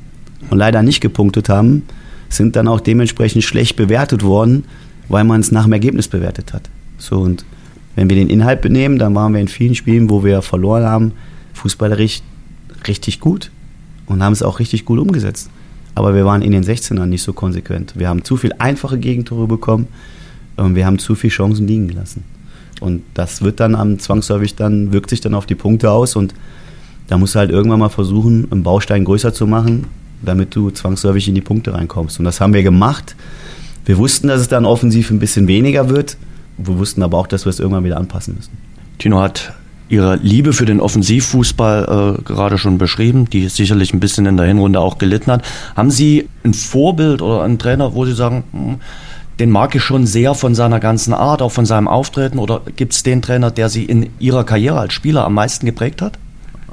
Speaker 4: und leider nicht gepunktet haben, sind dann auch dementsprechend schlecht bewertet worden, weil man es nach dem Ergebnis bewertet hat. So und wenn wir den Inhalt benehmen, dann waren wir in vielen Spielen, wo wir verloren haben, fußballerisch richtig gut und haben es auch richtig gut umgesetzt. Aber wir waren in den 16ern nicht so konsequent. Wir haben zu viel einfache Gegentore bekommen und wir haben zu viele Chancen liegen gelassen. Und das wird dann am zwangsläufig dann, wirkt sich dann auf die Punkte aus und da musst du halt irgendwann mal versuchen, einen Baustein größer zu machen, damit du zwangsläufig in die Punkte reinkommst. Und das haben wir gemacht. Wir wussten, dass es dann offensiv ein bisschen weniger wird. Wir wussten aber auch, dass wir es irgendwann wieder anpassen müssen.
Speaker 2: Tino hat Ihre Liebe für den Offensivfußball äh, gerade schon beschrieben, die sicherlich ein bisschen in der Hinrunde auch gelitten hat. Haben Sie ein Vorbild oder einen Trainer, wo Sie sagen, hm, den mag ich schon sehr von seiner ganzen Art, auch von seinem Auftreten? Oder gibt es den Trainer, der Sie in Ihrer Karriere als Spieler am meisten geprägt hat?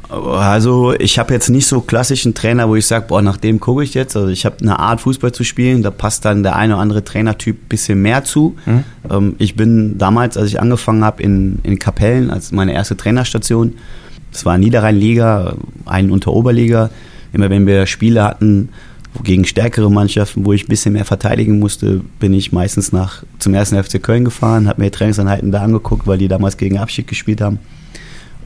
Speaker 4: Also ich habe jetzt nicht so klassischen Trainer, wo ich sage, boah, nach dem gucke ich jetzt. Also ich habe eine Art Fußball zu spielen, da passt dann der eine oder andere Trainertyp ein bisschen mehr zu. Mhm. Ähm, ich bin damals, als ich angefangen habe in, in Kapellen, als meine erste Trainerstation, das war Niederrheinliga, ein unter Oberliga. Immer wenn wir Spiele hatten gegen stärkere Mannschaften, wo ich ein bisschen mehr verteidigen musste, bin ich meistens nach zum ersten FC Köln gefahren, habe mir Trainingseinheiten da angeguckt, weil die damals gegen Abschied gespielt haben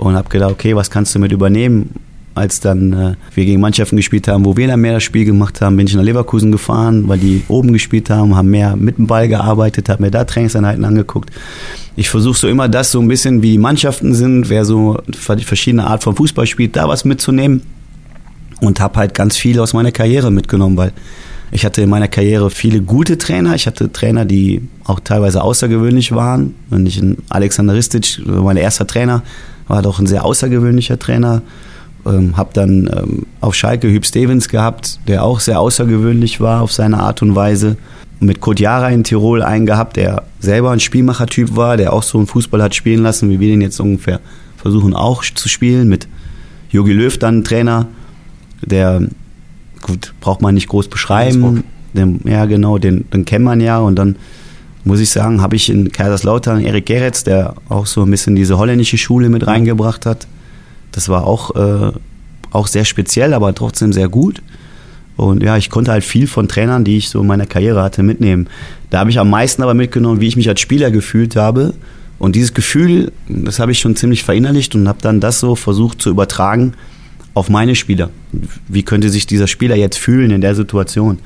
Speaker 4: und habe gedacht, okay, was kannst du mit übernehmen? Als dann äh, wir gegen Mannschaften gespielt haben, wo wir dann mehr das Spiel gemacht haben, bin ich nach Leverkusen gefahren, weil die oben gespielt haben, haben mehr mit dem Ball gearbeitet, habe mir da Trainingseinheiten angeguckt. Ich versuche so immer das so ein bisschen, wie die Mannschaften sind, wer so verschiedene Art von Fußball spielt, da was mitzunehmen und habe halt ganz viel aus meiner Karriere mitgenommen, weil ich hatte in meiner Karriere viele gute Trainer. Ich hatte Trainer, die auch teilweise außergewöhnlich waren. Und ich in Alexander Ristic, mein erster Trainer, war doch ein sehr außergewöhnlicher Trainer. Ähm, hab dann ähm, auf Schalke Hüb Stevens gehabt, der auch sehr außergewöhnlich war auf seine Art und Weise. Mit Kurt Jara in Tirol einen gehabt, der selber ein Spielmachertyp war, der auch so einen Fußball hat spielen lassen, wie wir den jetzt ungefähr versuchen auch zu spielen. Mit Jogi Löw dann ein Trainer, der, gut, braucht man nicht groß beschreiben. Den, ja, genau, den, den kennt man ja und dann muss ich sagen, habe ich in Kaiserslautern Erik Geretz, der auch so ein bisschen diese holländische Schule mit reingebracht hat. Das war auch, äh, auch sehr speziell, aber trotzdem sehr gut. Und ja, ich konnte halt viel von Trainern, die ich so in meiner Karriere hatte, mitnehmen. Da habe ich am meisten aber mitgenommen, wie ich mich als Spieler gefühlt habe. Und dieses Gefühl, das habe ich schon ziemlich verinnerlicht und habe dann das so versucht zu übertragen auf meine Spieler. Wie könnte sich dieser Spieler jetzt fühlen in der Situation?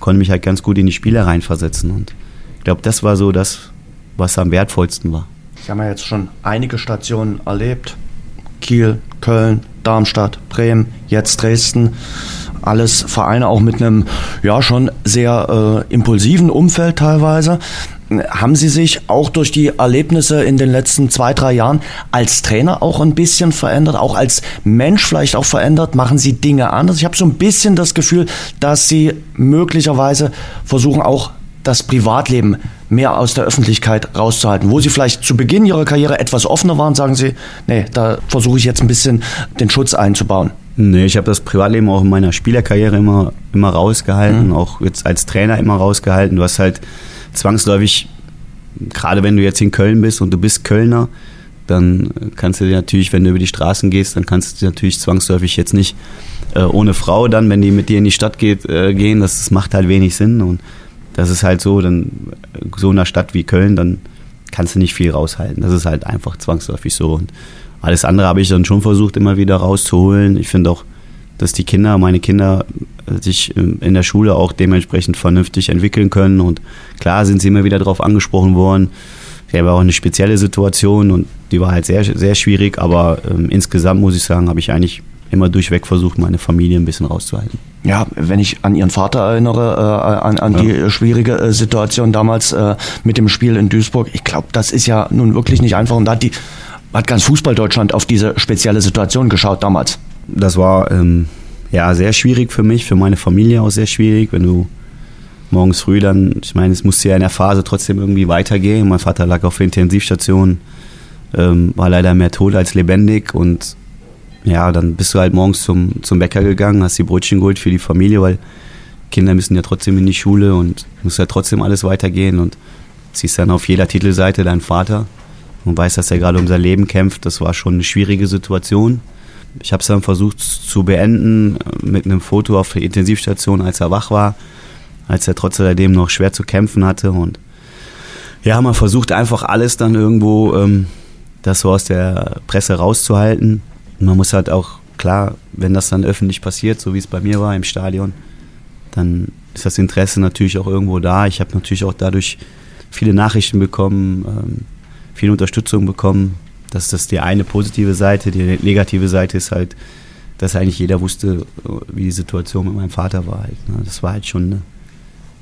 Speaker 4: Konnte mich halt ganz gut in die Spieler reinversetzen. Und ich glaube, das war so das, was am wertvollsten war.
Speaker 2: Sie haben ja jetzt schon einige Stationen erlebt. Kiel, Köln, Darmstadt, Bremen, jetzt Dresden. Alles Vereine auch mit einem ja schon sehr äh, impulsiven Umfeld teilweise. Haben Sie sich auch durch die Erlebnisse in den letzten zwei, drei Jahren als Trainer auch ein bisschen verändert, auch als Mensch vielleicht auch verändert? Machen Sie Dinge anders? Ich habe so ein bisschen das Gefühl, dass Sie möglicherweise versuchen auch das Privatleben mehr aus der Öffentlichkeit rauszuhalten. Wo Sie vielleicht zu Beginn Ihrer Karriere etwas offener waren, sagen Sie, nee, da versuche ich jetzt ein bisschen den Schutz einzubauen.
Speaker 4: Nee, ich habe das Privatleben auch in meiner Spielerkarriere immer, immer rausgehalten, mhm. auch jetzt als Trainer immer rausgehalten. Du hast halt zwangsläufig, gerade wenn du jetzt in Köln bist und du bist Kölner, dann kannst du dir natürlich, wenn du über die Straßen gehst, dann kannst du natürlich zwangsläufig jetzt nicht äh, ohne Frau dann, wenn die mit dir in die Stadt geht, äh, gehen. Das, das macht halt wenig Sinn und das ist halt so, dann so in einer Stadt wie Köln, dann kannst du nicht viel raushalten. Das ist halt einfach zwangsläufig so. Und alles andere habe ich dann schon versucht, immer wieder rauszuholen. Ich finde auch, dass die Kinder, meine Kinder, sich in der Schule auch dementsprechend vernünftig entwickeln können. Und klar sind sie immer wieder darauf angesprochen worden. Ich habe auch eine spezielle Situation und die war halt sehr, sehr schwierig, aber ähm, insgesamt muss ich sagen, habe ich eigentlich immer durchweg versucht, meine Familie ein bisschen rauszuhalten.
Speaker 2: Ja, wenn ich an Ihren Vater erinnere, äh, an, an ja. die schwierige äh, Situation damals äh, mit dem Spiel in Duisburg, ich glaube, das ist ja nun wirklich nicht einfach. Und da hat, die, hat ganz Fußball-Deutschland auf diese spezielle Situation geschaut damals.
Speaker 4: Das war ähm, ja sehr schwierig für mich, für meine Familie auch sehr schwierig, wenn du morgens früh dann, ich meine, es musste ja in der Phase trotzdem irgendwie weitergehen. Mein Vater lag auf der Intensivstation Ähm, war leider mehr tot als lebendig und ja, dann bist du halt morgens zum, zum Bäcker gegangen, hast die Brötchen geholt für die Familie, weil Kinder müssen ja trotzdem in die Schule und muss ja trotzdem alles weitergehen und siehst dann auf jeder Titelseite deinen Vater und weißt, dass er gerade um sein Leben kämpft. Das war schon eine schwierige Situation. Ich habe es dann versucht zu beenden mit einem Foto auf der Intensivstation, als er wach war, als er trotzdem noch schwer zu kämpfen hatte und ja, man versucht einfach alles dann irgendwo ähm, das so aus der Presse rauszuhalten. Man muss halt auch, klar, wenn das dann öffentlich passiert, so wie es bei mir war im Stadion, dann ist das Interesse natürlich auch irgendwo da. Ich habe natürlich auch dadurch viele Nachrichten bekommen, ähm, viel Unterstützung bekommen. Das ist die eine positive Seite. Die negative Seite ist halt, dass eigentlich jeder wusste, wie die Situation mit meinem Vater war. Halt, ne? Das war halt schon eine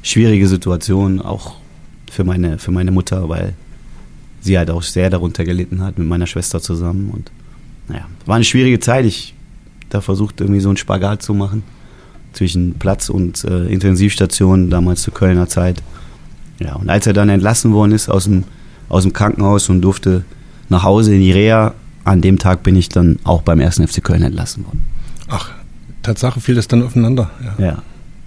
Speaker 4: schwierige Situation, auch für meine, für meine Mutter, weil sie halt auch sehr darunter gelitten hat mit meiner Schwester zusammen. Und naja, war eine schwierige Zeit. Ich da versucht irgendwie so einen Spagat zu machen zwischen Platz und äh, Intensivstation, damals zur Kölner Zeit. Ja, und als er dann entlassen worden ist aus dem, aus dem Krankenhaus und durfte nach Hause in die Reha, an dem Tag bin ich dann auch beim ersten FC Köln entlassen worden.
Speaker 3: Ach, Tatsache fiel das dann aufeinander.
Speaker 4: Ja. ja.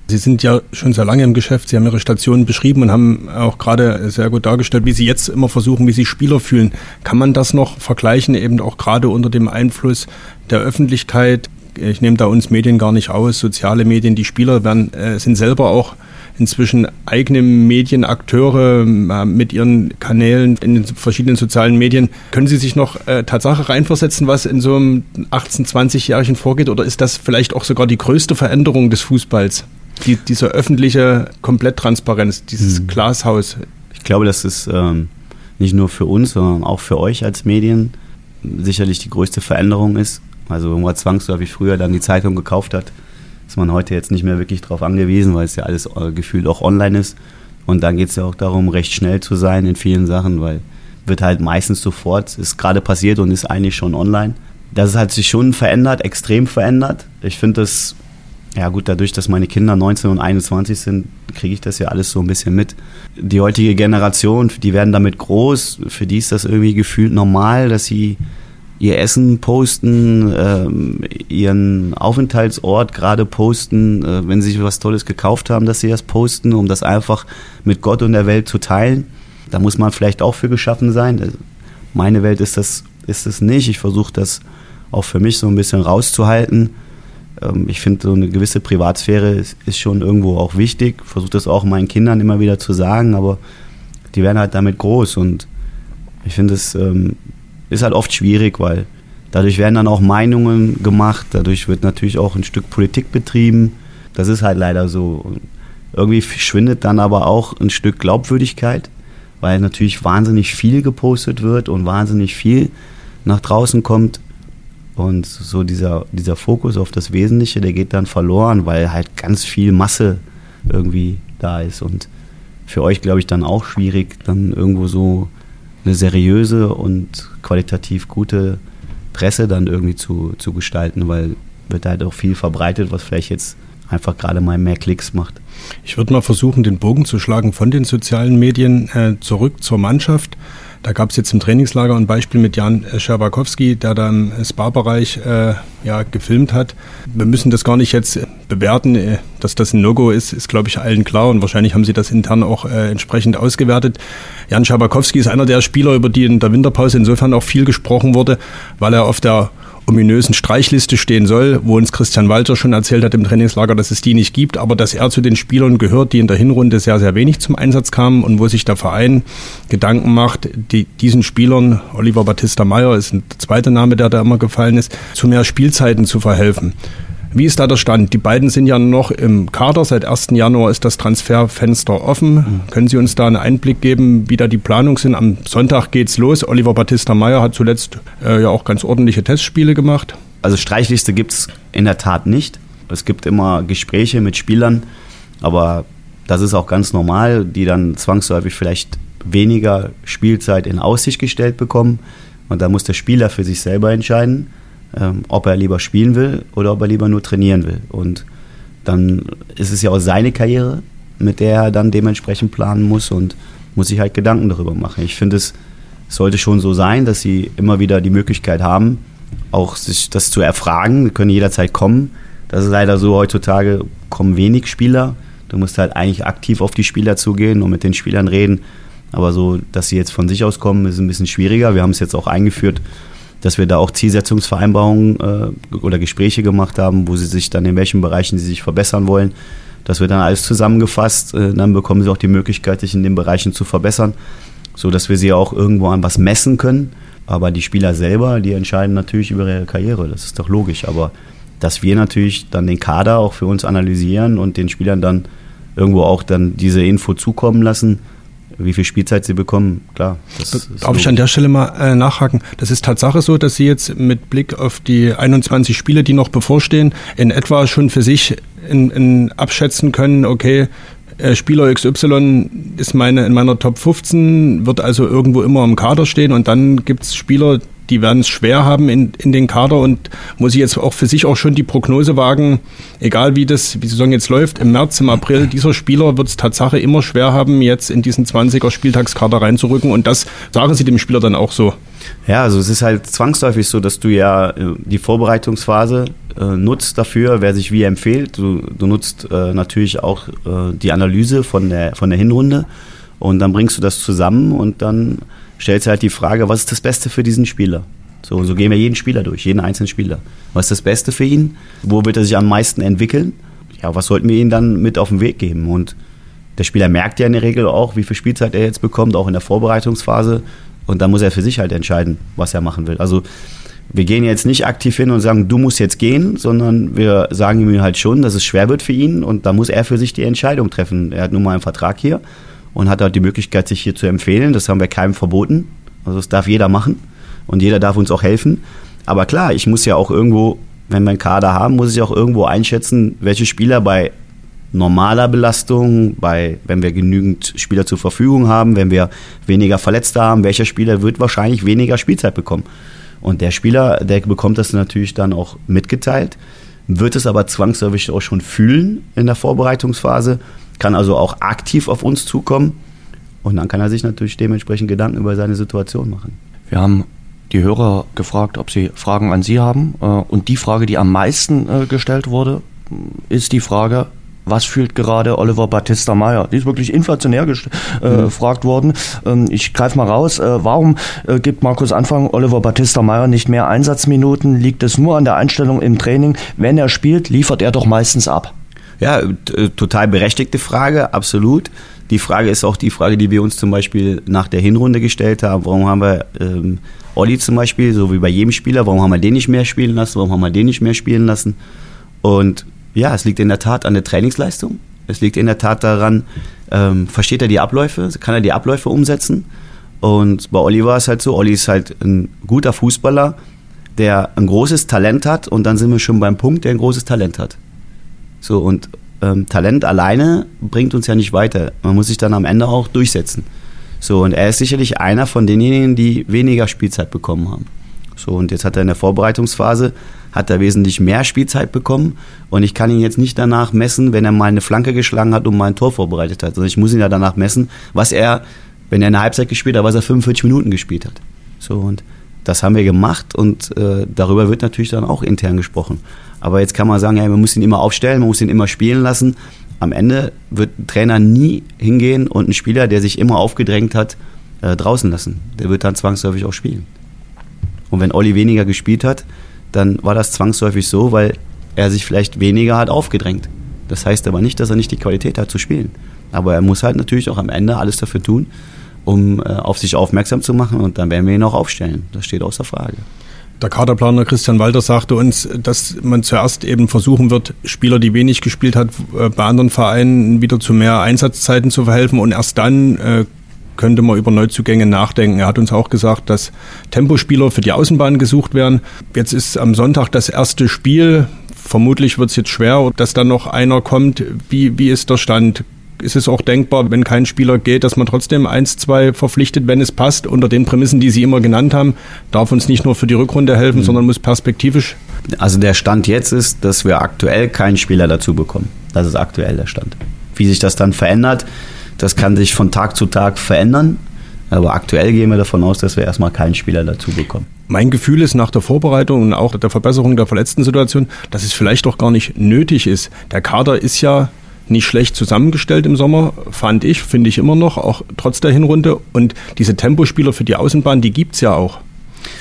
Speaker 3: Sie sind ja schon sehr lange im Geschäft, Sie haben Ihre Stationen beschrieben und haben auch gerade sehr gut dargestellt, wie Sie jetzt immer versuchen, wie Sie Spieler fühlen. Kann man das noch vergleichen, eben auch gerade unter dem Einfluss der Öffentlichkeit? Ich nehme da uns Medien gar nicht aus, soziale Medien, die Spieler werden, äh, sind selber auch inzwischen eigene Medienakteure äh, mit ihren Kanälen in den verschiedenen sozialen Medien. Können Sie sich noch äh, Tatsache reinversetzen, was in so einem 18-, 20-Jährigen vorgeht? Oder ist das vielleicht auch sogar die größte Veränderung des Fußballs? Die, diese öffentliche Kompletttransparenz, dieses mhm. Glashaus.
Speaker 4: Ich glaube, das ist ähm, nicht nur für uns, sondern auch für euch als Medien sicherlich die größte Veränderung ist. Also wenn man zwangsläufig früher dann die Zeitung gekauft hat, ist man heute jetzt nicht mehr wirklich darauf angewiesen, weil es ja alles äh, gefühlt auch online ist. Und dann geht es ja auch darum, recht schnell zu sein in vielen Sachen, weil wird halt meistens sofort, ist gerade passiert und ist eigentlich schon online. Das hat sich schon verändert, extrem verändert. Ich finde das ja gut, dadurch, dass meine Kinder 19 und 21 sind, kriege ich das ja alles so ein bisschen mit. Die heutige Generation, die werden damit groß, für die ist das irgendwie gefühlt normal, dass sie ihr Essen posten, ähm, ihren Aufenthaltsort gerade posten, äh, wenn sie sich was Tolles gekauft haben, dass sie das posten, um das einfach mit Gott und der Welt zu teilen. Da muss man vielleicht auch für geschaffen sein. Meine Welt ist das, ist das nicht. Ich versuche das auch für mich so ein bisschen rauszuhalten ähm, ich finde, so eine gewisse Privatsphäre ist, ist schon irgendwo auch wichtig. Versuche das auch meinen Kindern immer wieder zu sagen, aber die werden halt damit groß und ich finde, es ähm, ist halt oft schwierig, weil dadurch werden dann auch Meinungen gemacht, dadurch wird natürlich auch ein Stück Politik betrieben. Das ist halt leider so. Und irgendwie schwindet dann aber auch ein Stück Glaubwürdigkeit, weil natürlich wahnsinnig viel gepostet wird und wahnsinnig viel nach draußen kommt. Und so dieser, dieser Fokus auf das Wesentliche, der geht dann verloren, weil halt ganz viel Masse irgendwie da ist. Und für euch, glaube ich, dann auch schwierig, dann irgendwo so eine seriöse und qualitativ gute Presse dann irgendwie zu, zu gestalten, weil wird halt auch viel verbreitet, was vielleicht jetzt einfach gerade mal mehr Klicks macht.
Speaker 3: Ich würde mal versuchen, den Bogen zu schlagen von den sozialen Medien äh, zurück zur Mannschaft. Da gab es jetzt im Trainingslager ein Beispiel mit Jan Scherbakowski, der da im Spa-Bereich äh, ja, gefilmt hat. Wir müssen das gar nicht jetzt bewerten. Äh, dass das ein No-Go ist, ist, glaube ich, allen klar und wahrscheinlich haben sie das intern auch äh, entsprechend ausgewertet. Jan Scherbakowski ist einer der Spieler, über die in der Winterpause insofern auch viel gesprochen wurde, weil er auf der ominösen Streichliste stehen soll, wo uns Christian Walter schon erzählt hat im Trainingslager, dass es die nicht gibt, aber dass er zu den Spielern gehört, die in der Hinrunde sehr, sehr wenig zum Einsatz kamen und wo sich der Verein Gedanken macht, die, diesen Spielern, Oliver Battista Meyer ist ein zweiter Name, der da immer gefallen ist, zu mehr Spielzeiten zu verhelfen. Wie ist da der Stand? Die beiden sind ja noch im Kader. Seit 1. Januar ist das Transferfenster offen. Mhm. Können Sie uns da einen Einblick geben, wie da die Planungen sind? Am Sonntag geht's los. Oliver Battista Meyer hat zuletzt äh, ja auch ganz ordentliche Testspiele gemacht.
Speaker 4: Also Streichliste gibt es in der Tat nicht. Es gibt immer Gespräche mit Spielern, aber das ist auch ganz normal, die dann zwangsläufig vielleicht weniger Spielzeit in Aussicht gestellt bekommen. Und da muss der Spieler für sich selber entscheiden ähm, ob er lieber spielen will oder ob er lieber nur trainieren will. Und dann ist es ja auch seine Karriere, mit der er dann dementsprechend planen muss und muss sich halt Gedanken darüber machen. Ich finde es sollte schon so sein, dass sie immer wieder die Möglichkeit haben, auch sich das zu erfragen, können jederzeit kommen. Das ist leider so, heutzutage kommen wenig Spieler. Du musst halt eigentlich aktiv auf die Spieler zugehen und mit den Spielern reden. Aber so, dass sie jetzt von sich aus kommen, ist ein bisschen schwieriger. Wir haben es jetzt auch eingeführt, dass wir da auch Zielsetzungsvereinbarungen äh, oder Gespräche gemacht haben, wo sie sich dann in welchen Bereichen sie sich verbessern wollen. Das wird dann alles zusammengefasst. Äh, dann bekommen sie auch die Möglichkeit, sich in den Bereichen zu verbessern, so dass wir sie auch irgendwo an was messen können. Aber die Spieler selber, die entscheiden natürlich über ihre Karriere. Das ist doch logisch. Aber dass wir natürlich dann den Kader auch für uns analysieren und den Spielern dann irgendwo auch dann diese Info zukommen lassen, wie viel Spielzeit sie bekommen, klar.
Speaker 3: Darf ich an der Stelle mal äh, nachhaken? Das ist Tatsache so, dass Sie jetzt mit Blick auf die 21 Spiele, die noch bevorstehen, in etwa schon für sich in, in abschätzen können, okay, äh, Spieler XY ist meine in meiner Top 15, wird also irgendwo immer im Kader stehen und dann gibt es Spieler, die werden es schwer haben in, in den Kader und muss ich jetzt auch für sich auch schon die Prognose wagen, egal wie das, wie die Saison jetzt läuft, im März, im April, dieser Spieler wird es Tatsache immer schwer haben, jetzt in diesen 20er Spieltagskader reinzurücken und das sagen sie dem Spieler dann auch so.
Speaker 4: Ja, also es ist halt zwangsläufig so, dass du ja äh, die Vorbereitungsphase äh, nutzt dafür, wer sich wie empfiehlt. Du, du nutzt äh, natürlich auch äh, die Analyse von der, von der Hinrunde und dann bringst du das zusammen und dann stellst du halt die Frage, was ist das Beste für diesen Spieler? So, so gehen wir jeden Spieler durch, jeden einzelnen Spieler. Was ist das Beste für ihn? Wo wird er sich am meisten entwickeln? Ja, was sollten wir ihm dann mit auf den Weg geben? Und der Spieler merkt ja in der Regel auch, wie viel Spielzeit er jetzt bekommt, auch in der Vorbereitungsphase. Und dann muss er für sich halt entscheiden, was er machen will. Also wir gehen jetzt nicht aktiv hin und sagen, du musst jetzt gehen, sondern wir sagen ihm halt schon, dass es schwer wird für ihn und da muss er für sich die Entscheidung treffen. Er hat nun mal einen Vertrag hier und hat halt die Möglichkeit, sich hier zu empfehlen. Das haben wir keinem verboten. Also das darf jeder machen und jeder darf uns auch helfen. Aber klar, ich muss ja auch irgendwo, wenn wir einen Kader haben, muss ich auch irgendwo einschätzen, welche Spieler bei normaler Belastung, bei, wenn wir genügend Spieler zur Verfügung haben, wenn wir weniger Verletzte haben, welcher Spieler wird wahrscheinlich weniger Spielzeit bekommen. Und der Spieler, der bekommt das natürlich dann auch mitgeteilt, wird es aber zwangsläufig auch schon fühlen in der Vorbereitungsphase kann also auch aktiv auf uns zukommen und dann kann er sich natürlich dementsprechend Gedanken über seine Situation machen.
Speaker 2: Wir haben die Hörer gefragt, ob sie Fragen an Sie haben. Äh, und die Frage, die am meisten äh, gestellt wurde, ist die Frage, was fühlt gerade Oliver Battista Meyer? Die ist wirklich inflationär äh, mhm. gefragt mhm. worden. Ähm, ich greife mal raus. Äh, warum äh, gibt Markus Anfang Oliver Battista Meyer nicht mehr Einsatzminuten? Liegt es nur an der Einstellung im Training? Wenn er spielt, liefert er doch meistens ab.
Speaker 4: Ja, äh, total berechtigte Frage, absolut. Die Frage ist auch die Frage, die wir uns zum Beispiel nach der Hinrunde gestellt haben. Warum haben wir ähm, Olli zum Beispiel, so wie bei jedem Spieler, warum haben wir den nicht mehr spielen lassen? Warum haben wir den nicht mehr spielen lassen? Und ja, es liegt in der Tat an der Trainingsleistung. Es liegt in der Tat daran, ähm, versteht er die Abläufe, kann er die Abläufe umsetzen? Und bei Olli war es halt so, Olli ist halt ein guter Fußballer, der ein großes Talent hat und dann sind wir schon beim Punkt, der ein großes Talent hat. So, und ähm, Talent alleine bringt uns ja nicht weiter. Man muss sich dann am Ende auch durchsetzen. So, und er ist sicherlich einer von denjenigen, die weniger Spielzeit bekommen haben. So, und jetzt hat er in der Vorbereitungsphase hat er wesentlich mehr Spielzeit bekommen. Und ich kann ihn jetzt nicht danach messen, wenn er mal eine Flanke geschlagen hat und mal ein Tor vorbereitet hat. Also ich muss ihn ja danach messen, was er, wenn er eine Halbzeit gespielt hat, was er 45 Minuten gespielt hat. So, und das haben wir gemacht und äh, darüber wird natürlich dann auch intern gesprochen. Aber jetzt kann man sagen, ja, man muss ihn immer aufstellen, man muss ihn immer spielen lassen. Am Ende wird ein Trainer nie hingehen und einen Spieler, der sich immer aufgedrängt hat, äh, draußen lassen. Der wird dann zwangsläufig auch spielen. Und wenn Olli weniger gespielt hat, dann war das zwangsläufig so, weil er sich vielleicht weniger hat aufgedrängt. Das heißt aber nicht, dass er nicht die Qualität hat zu spielen. Aber er muss halt natürlich auch am Ende alles dafür tun, um äh, auf sich aufmerksam zu machen und dann werden wir ihn auch aufstellen. Das steht außer Frage.
Speaker 3: Der Kaderplaner Christian Walter sagte uns, dass man zuerst eben versuchen wird, Spieler, die wenig gespielt hat, äh, bei anderen Vereinen wieder zu mehr Einsatzzeiten zu verhelfen und erst dann äh, könnte man über Neuzugänge nachdenken. Er hat uns auch gesagt, dass Tempospieler für die Außenbahn gesucht werden. Jetzt ist am Sonntag das erste Spiel. Vermutlich wird es jetzt schwer, dass dann noch einer kommt. Wie, wie ist der Stand? Ist es auch denkbar, wenn kein Spieler geht, dass man trotzdem eins, zwei verpflichtet, wenn es passt, unter den Prämissen, die Sie immer genannt haben, darf uns nicht nur für die Rückrunde helfen, mhm. sondern muss perspektivisch.
Speaker 4: Also der Stand jetzt ist, dass wir aktuell keinen Spieler dazu bekommen. Das ist aktuell der Stand. Wie sich das dann verändert, das kann sich von Tag zu Tag verändern. Aber aktuell gehen wir davon aus, dass wir erstmal keinen Spieler dazu bekommen.
Speaker 3: Mein Gefühl ist nach der Vorbereitung und auch der Verbesserung der verletzten Situation, dass es vielleicht doch gar nicht nötig ist. Der Kader ist ja nicht schlecht zusammengestellt im Sommer, fand ich, finde ich immer noch, auch trotz der Hinrunde. Und diese Tempospieler für die Außenbahn, die gibt's ja auch.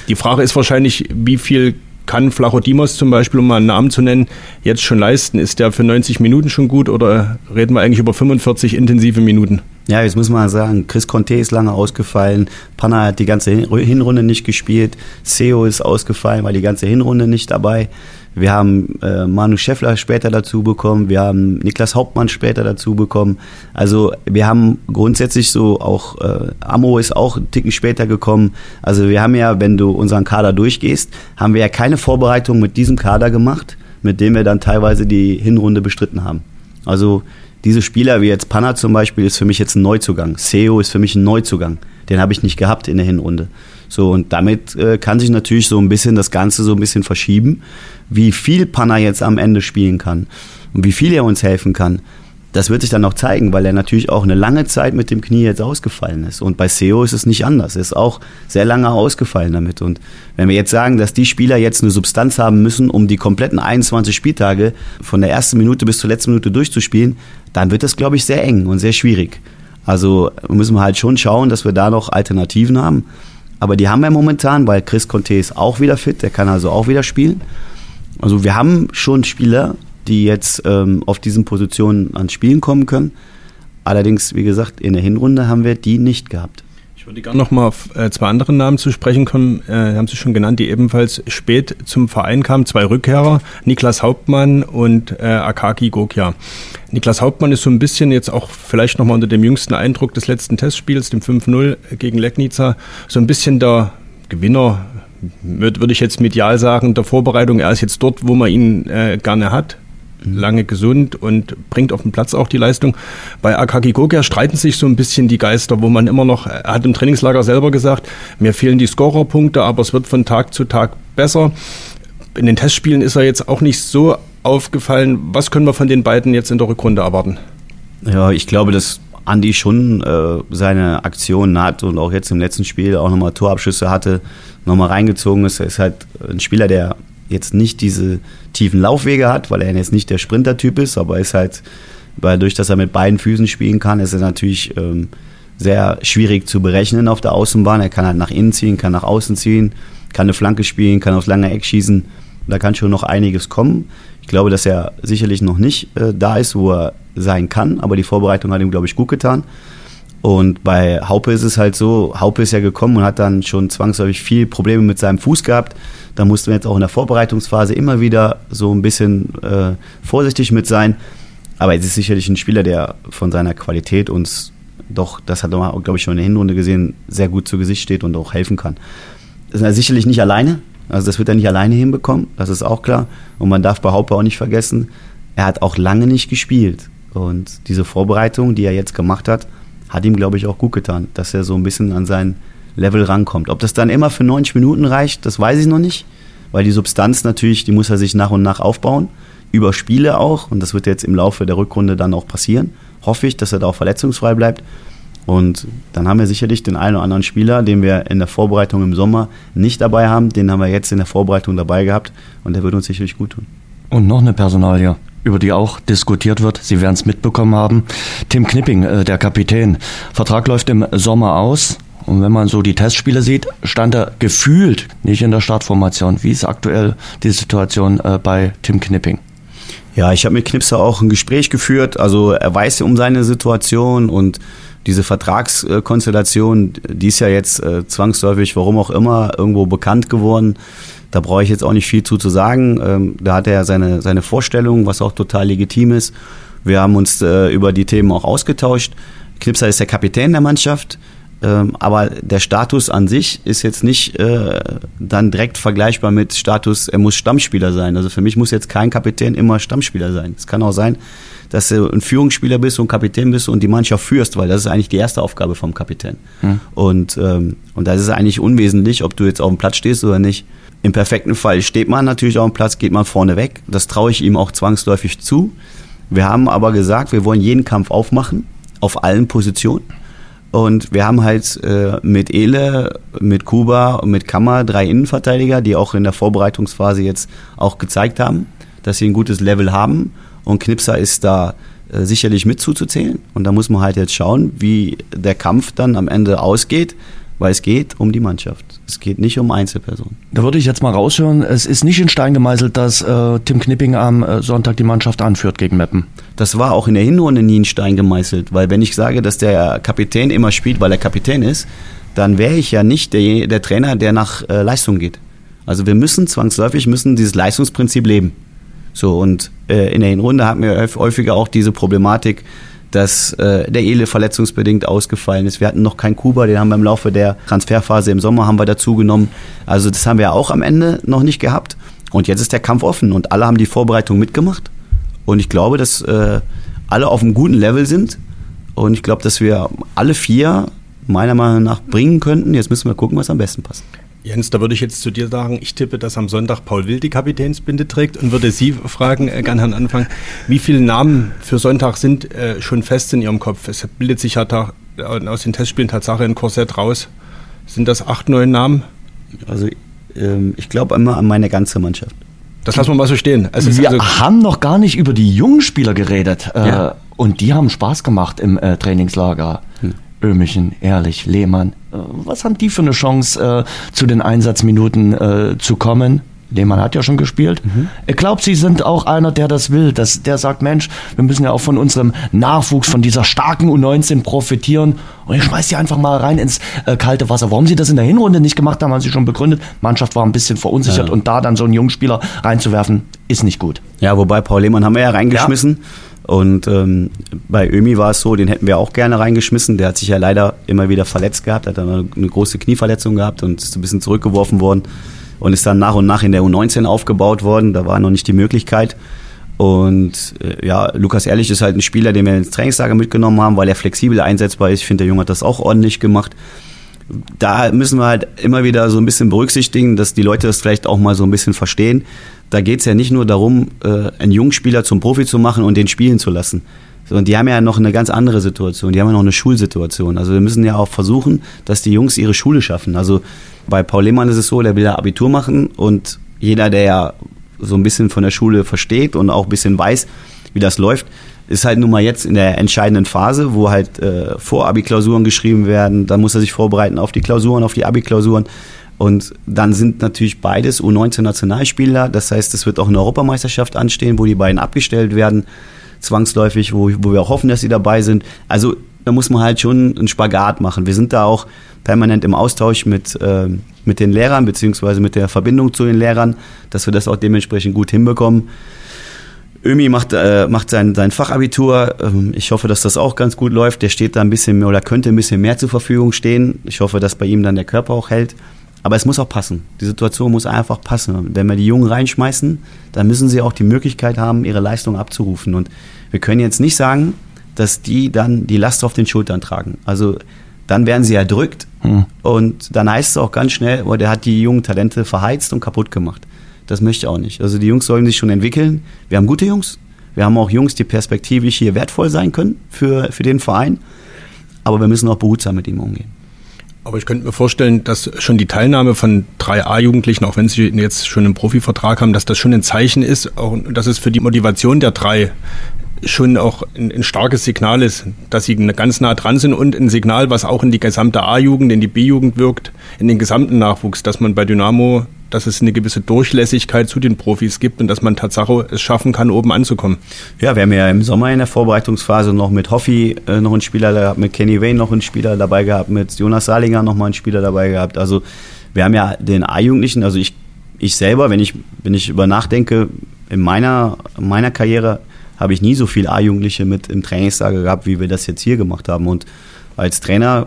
Speaker 3: Die Frage ist wahrscheinlich, wie viel kann Flachodimos zum Beispiel, um mal einen Namen zu nennen, jetzt schon leisten? Ist der für 90 Minuten schon gut oder reden wir eigentlich über 45 intensive Minuten?
Speaker 4: Ja, jetzt muss man sagen, Chris Conte ist lange ausgefallen, Panna hat die ganze Hinrunde nicht gespielt, Seo ist ausgefallen, war die ganze Hinrunde nicht dabei. Wir haben äh, Manu Scheffler später dazu bekommen, wir haben Niklas Hauptmann später dazu bekommen. Also wir haben grundsätzlich so auch, äh, Amo ist auch einen Ticken später gekommen. Also wir haben ja, wenn du unseren Kader durchgehst, haben wir ja keine Vorbereitung mit diesem Kader gemacht, mit dem wir dann teilweise die Hinrunde bestritten haben. Also diese Spieler wie jetzt Panna zum Beispiel ist für mich jetzt ein Neuzugang. Seo ist für mich ein Neuzugang. Den habe ich nicht gehabt in der Hinrunde. So, und damit äh, kann sich natürlich so ein bisschen das Ganze so ein bisschen verschieben, wie viel Panna jetzt am Ende spielen kann und wie viel er uns helfen kann. Das wird sich dann noch zeigen, weil er natürlich auch eine lange Zeit mit dem Knie jetzt ausgefallen ist. Und bei Seo ist es nicht anders. Er ist auch sehr lange ausgefallen damit. Und wenn wir jetzt sagen, dass die Spieler jetzt eine Substanz haben müssen, um die kompletten 21 Spieltage von der ersten Minute bis zur letzten Minute durchzuspielen, dann wird das, glaube ich, sehr eng und sehr schwierig. Also müssen wir halt schon schauen, dass wir da noch Alternativen haben. Aber die haben wir momentan, weil Chris Conte ist auch wieder fit, der kann also auch wieder spielen. Also wir haben schon Spieler, die jetzt ähm, auf diesen Positionen ans Spielen kommen können. Allerdings, wie gesagt, in der Hinrunde haben wir die nicht gehabt.
Speaker 3: Ich würde gerne noch mal auf äh, zwei andere Namen zu sprechen kommen. Äh, haben Sie schon genannt, die ebenfalls spät zum Verein kamen. Zwei Rückkehrer, Niklas Hauptmann und äh, Akaki Gokia. Niklas Hauptmann ist so ein bisschen jetzt auch vielleicht noch mal unter dem jüngsten Eindruck des letzten Testspiels, dem 5-0 gegen Legnica, so ein bisschen der Gewinner, würde würd ich jetzt medial sagen, der Vorbereitung. Er ist jetzt dort, wo man ihn äh, gerne hat lange gesund und bringt auf dem Platz auch die Leistung. Bei Akaki Gogia streiten sich so ein bisschen die Geister, wo man immer noch, er hat im Trainingslager selber gesagt, mir fehlen die Scorerpunkte, aber es wird von Tag zu Tag besser. In den Testspielen ist er jetzt auch nicht so aufgefallen. Was können wir von den beiden jetzt in der Rückrunde erwarten?
Speaker 4: Ja, ich glaube, dass Andi schon äh, seine Aktionen hat und auch jetzt im letzten Spiel auch nochmal Torabschüsse hatte, nochmal reingezogen ist. Er ist halt ein Spieler, der jetzt nicht diese tiefen Laufwege hat, weil er jetzt nicht der Sprintertyp ist, aber ist halt, dadurch, dass er mit beiden Füßen spielen kann, ist er natürlich ähm, sehr schwierig zu berechnen auf der Außenbahn. Er kann halt nach innen ziehen, kann nach außen ziehen, kann eine Flanke spielen, kann aufs lange Eck schießen. Da kann schon noch einiges kommen. Ich glaube, dass er sicherlich noch nicht äh, da ist, wo er sein kann, aber die Vorbereitung hat ihm, glaube ich, gut getan. Und bei Haupe ist es halt so, Haupe ist ja gekommen und hat dann schon zwangsläufig viel Probleme mit seinem Fuß gehabt. Da mussten wir jetzt auch in der Vorbereitungsphase immer wieder so ein bisschen äh, vorsichtig mit sein. Aber es ist sicherlich ein Spieler, der von seiner Qualität uns doch, das hat man, glaube ich, schon in der Hinrunde gesehen, sehr gut zu Gesicht steht und auch helfen kann. Das ist er sicherlich nicht alleine. Also das wird er nicht alleine hinbekommen, das ist auch klar. Und man darf bei Haupe auch nicht vergessen, er hat auch lange nicht gespielt. Und diese Vorbereitung, die er jetzt gemacht hat, hat ihm, glaube ich, auch gut getan, dass er so ein bisschen an sein Level rankommt. Ob das dann immer für 90 Minuten reicht, das weiß ich noch nicht, weil die Substanz natürlich, die muss er sich nach und nach aufbauen, über Spiele auch und das wird jetzt im Laufe der Rückrunde dann auch passieren. Hoffe ich, dass er da auch verletzungsfrei bleibt. Und dann haben wir sicherlich den einen oder anderen Spieler, den wir in der Vorbereitung im Sommer nicht dabei haben, den haben wir jetzt in der Vorbereitung dabei gehabt und der wird uns sicherlich gut tun.
Speaker 2: Und noch eine Personalie, über die auch diskutiert wird. Sie werden es mitbekommen haben. Tim Knipping, äh, der Kapitän. Vertrag läuft im Sommer aus. Und wenn man so die Testspiele sieht, stand er gefühlt nicht in der Startformation. Wie ist aktuell die Situation äh, bei Tim Knipping?
Speaker 4: Ja, ich habe mit Knipser auch ein Gespräch geführt. Also er weiß um seine Situation und diese Vertragskonstellation, die ist ja jetzt äh, zwangsläufig, warum auch immer, irgendwo bekannt geworden. Da brauche ich jetzt auch nicht viel zu, zu sagen. Ähm, da hat er seine, seine Vorstellung, was auch total legitim ist. Wir haben uns äh, über die Themen auch ausgetauscht. Knipser ist der Kapitän der Mannschaft. Ähm, aber der Status an sich ist jetzt nicht äh, dann direkt vergleichbar mit Status, er muss Stammspieler sein. Also für mich muss jetzt kein Kapitän immer Stammspieler sein. Es kann auch sein, dass du ein Führungsspieler bist und Kapitän bist und die Mannschaft führst, weil das ist eigentlich die erste Aufgabe vom Kapitän. Hm. Und, ähm, und das ist eigentlich unwesentlich, ob du jetzt auf dem Platz stehst oder nicht. Im perfekten Fall steht man natürlich auf dem Platz, geht man vorne weg. Das traue ich ihm auch zwangsläufig zu. Wir haben aber gesagt, wir wollen jeden Kampf aufmachen, auf allen Positionen. Und wir haben halt äh, mit Ele, mit Kuba und mit Kammer drei Innenverteidiger, die auch in der Vorbereitungsphase jetzt auch gezeigt haben, dass sie ein gutes Level haben. Und Knipser ist da äh, sicherlich mit zuzuzählen. Und da muss man halt jetzt schauen, wie der Kampf dann am Ende ausgeht, weil es geht um die Mannschaft. Es geht nicht um Einzelpersonen.
Speaker 2: Da würde ich jetzt mal raushören, es ist nicht in Stein gemeißelt, dass äh, Tim Knipping am äh, Sonntag die Mannschaft anführt gegen Meppen.
Speaker 4: Das war auch in der Hinrunde nie in Stein gemeißelt, weil wenn ich sage, dass der Kapitän immer spielt, weil er Kapitän ist, dann wäre ich ja nicht der, der Trainer, der nach äh, Leistung geht. Also wir müssen zwangsläufig müssen dieses Leistungsprinzip leben. So und äh, in der Hinrunde hatten wir häufiger auch diese Problematik, dass äh, der Ele verletzungsbedingt ausgefallen ist. Wir hatten noch keinen Kuba, den haben wir im Laufe der Transferphase im Sommer haben wir dazu genommen. Also das haben wir auch am Ende noch nicht gehabt. Und jetzt ist der Kampf offen und alle haben die Vorbereitung mitgemacht. Und ich glaube, dass äh, alle auf einem guten Level sind. Und ich glaube, dass wir alle vier meiner Meinung nach bringen könnten. Jetzt müssen wir gucken, was am besten passt.
Speaker 3: Jens, da würde ich jetzt zu dir sagen, ich tippe, dass am Sonntag Paul Wild die Kapitänsbinde trägt und würde Sie fragen, äh, gerne an Anfang, wie viele Namen für Sonntag sind äh, schon fest in Ihrem Kopf? Es bildet sich ja da, äh, aus den Testspielen Tatsache ein Korsett raus. Sind das acht, neun Namen?
Speaker 4: Also ähm, ich glaube immer an meine ganze Mannschaft.
Speaker 3: Das lassen wir mal so stehen.
Speaker 2: Also wir also haben noch gar nicht über die jungen Spieler geredet. Äh, ja. Und die haben Spaß gemacht im äh, Trainingslager. Ömichen, Ehrlich, Lehmann. Äh, was haben die für eine Chance, äh, zu den Einsatzminuten äh, zu kommen? Lehmann hat ja schon gespielt. Mhm. Ich glaube, Sie sind auch einer, der das will. Das, der sagt, Mensch, wir müssen ja auch von unserem Nachwuchs, von dieser starken U19 profitieren. Und ich schmeiß die einfach mal rein ins äh, kalte Wasser. Warum Sie das in der Hinrunde nicht gemacht haben, haben Sie schon begründet. Mannschaft war ein bisschen verunsichert ja. und da dann so einen jungen Spieler reinzuwerfen, ist nicht gut.
Speaker 4: Ja, wobei Paul Lehmann haben wir ja reingeschmissen. Ja. Und ähm, bei Ömi war es so, den hätten wir auch gerne reingeschmissen. Der hat sich ja leider immer wieder verletzt gehabt, hat dann eine große Knieverletzung gehabt und ist ein bisschen zurückgeworfen worden und ist dann nach und nach in der U19 aufgebaut worden. Da war noch nicht die Möglichkeit. Und äh, ja, Lukas Ehrlich ist halt ein Spieler, den wir ins Trainingslager mitgenommen haben, weil er flexibel einsetzbar ist. Ich finde, der Junge hat das auch ordentlich gemacht. Da müssen wir halt immer wieder so ein bisschen berücksichtigen, dass die Leute das vielleicht auch mal so ein bisschen verstehen da geht es ja nicht nur darum, äh, einen Jungspieler zum Profi zu machen und den spielen zu lassen. Und die haben ja noch eine ganz andere Situation. Die haben ja noch eine Schulsituation. Also wir müssen ja auch versuchen, dass die Jungs ihre Schule schaffen. Also bei Paul Lehmann ist es so, der will ja Abitur machen und jeder, der ja so ein bisschen von der Schule versteht und auch ein bisschen weiß, wie das läuft, ist halt nun mal jetzt in der entscheidenden Phase, wo halt äh, Vor-Abi-Klausuren geschrieben werden. Dann muss er sich vorbereiten auf die Klausuren, auf die Abi-Klausuren. Und dann sind natürlich beides U19-Nationalspieler. Das heißt, es wird auch eine Europameisterschaft anstehen, wo die beiden abgestellt werden, zwangsläufig, wo, wo wir auch hoffen, dass sie dabei sind. Also da muss man halt schon einen Spagat machen. Wir sind da auch permanent im Austausch mit, äh, mit den Lehrern, beziehungsweise mit der Verbindung zu den Lehrern, dass wir das auch dementsprechend gut hinbekommen. Ömi macht, äh, macht sein, sein Fachabitur. Ähm, ich hoffe, dass das auch ganz gut läuft. Der steht da ein bisschen mehr oder könnte ein bisschen mehr zur Verfügung stehen. Ich hoffe, dass bei ihm dann der Körper auch hält. Aber es muss auch passen. Die Situation muss einfach passen. Wenn wir die Jungen reinschmeißen, dann müssen sie auch die Möglichkeit haben, ihre Leistung abzurufen. Und wir können jetzt nicht sagen, dass die dann die Last auf den Schultern tragen. Also dann werden sie erdrückt hm. und dann heißt es auch ganz schnell, oh, der hat die jungen Talente verheizt und kaputt gemacht. Das möchte ich auch nicht. Also die Jungs sollen sich schon entwickeln. Wir haben gute Jungs. Wir haben auch Jungs, die perspektivisch hier wertvoll sein können für, für den Verein. Aber wir müssen auch behutsam mit ihm umgehen.
Speaker 3: Aber ich könnte mir vorstellen, dass schon die Teilnahme von drei A-Jugendlichen, auch wenn sie jetzt schon einen Profivertrag haben, dass das schon ein Zeichen ist, auch, dass es für die Motivation der drei schon auch ein, ein, starkes Signal ist, dass sie ganz nah dran sind und ein Signal, was auch in die gesamte A-Jugend, in die B-Jugend wirkt, in den gesamten Nachwuchs, dass man bei Dynamo dass es eine gewisse Durchlässigkeit zu den Profis gibt und dass man Tatsache es schaffen kann, oben anzukommen.
Speaker 4: Ja, wir haben ja im Sommer in der Vorbereitungsphase noch mit Hoffi äh, noch einen Spieler gehabt, mit Kenny Wayne noch einen Spieler dabei gehabt, mit Jonas Salinger noch mal einen Spieler dabei gehabt. Also wir haben ja den A-Jugendlichen, also ich, ich selber, wenn ich, wenn ich über nachdenke, in meiner, in meiner Karriere habe ich nie so viel A-Jugendliche mit im Trainingslager gehabt, wie wir das jetzt hier gemacht haben. Und als Trainer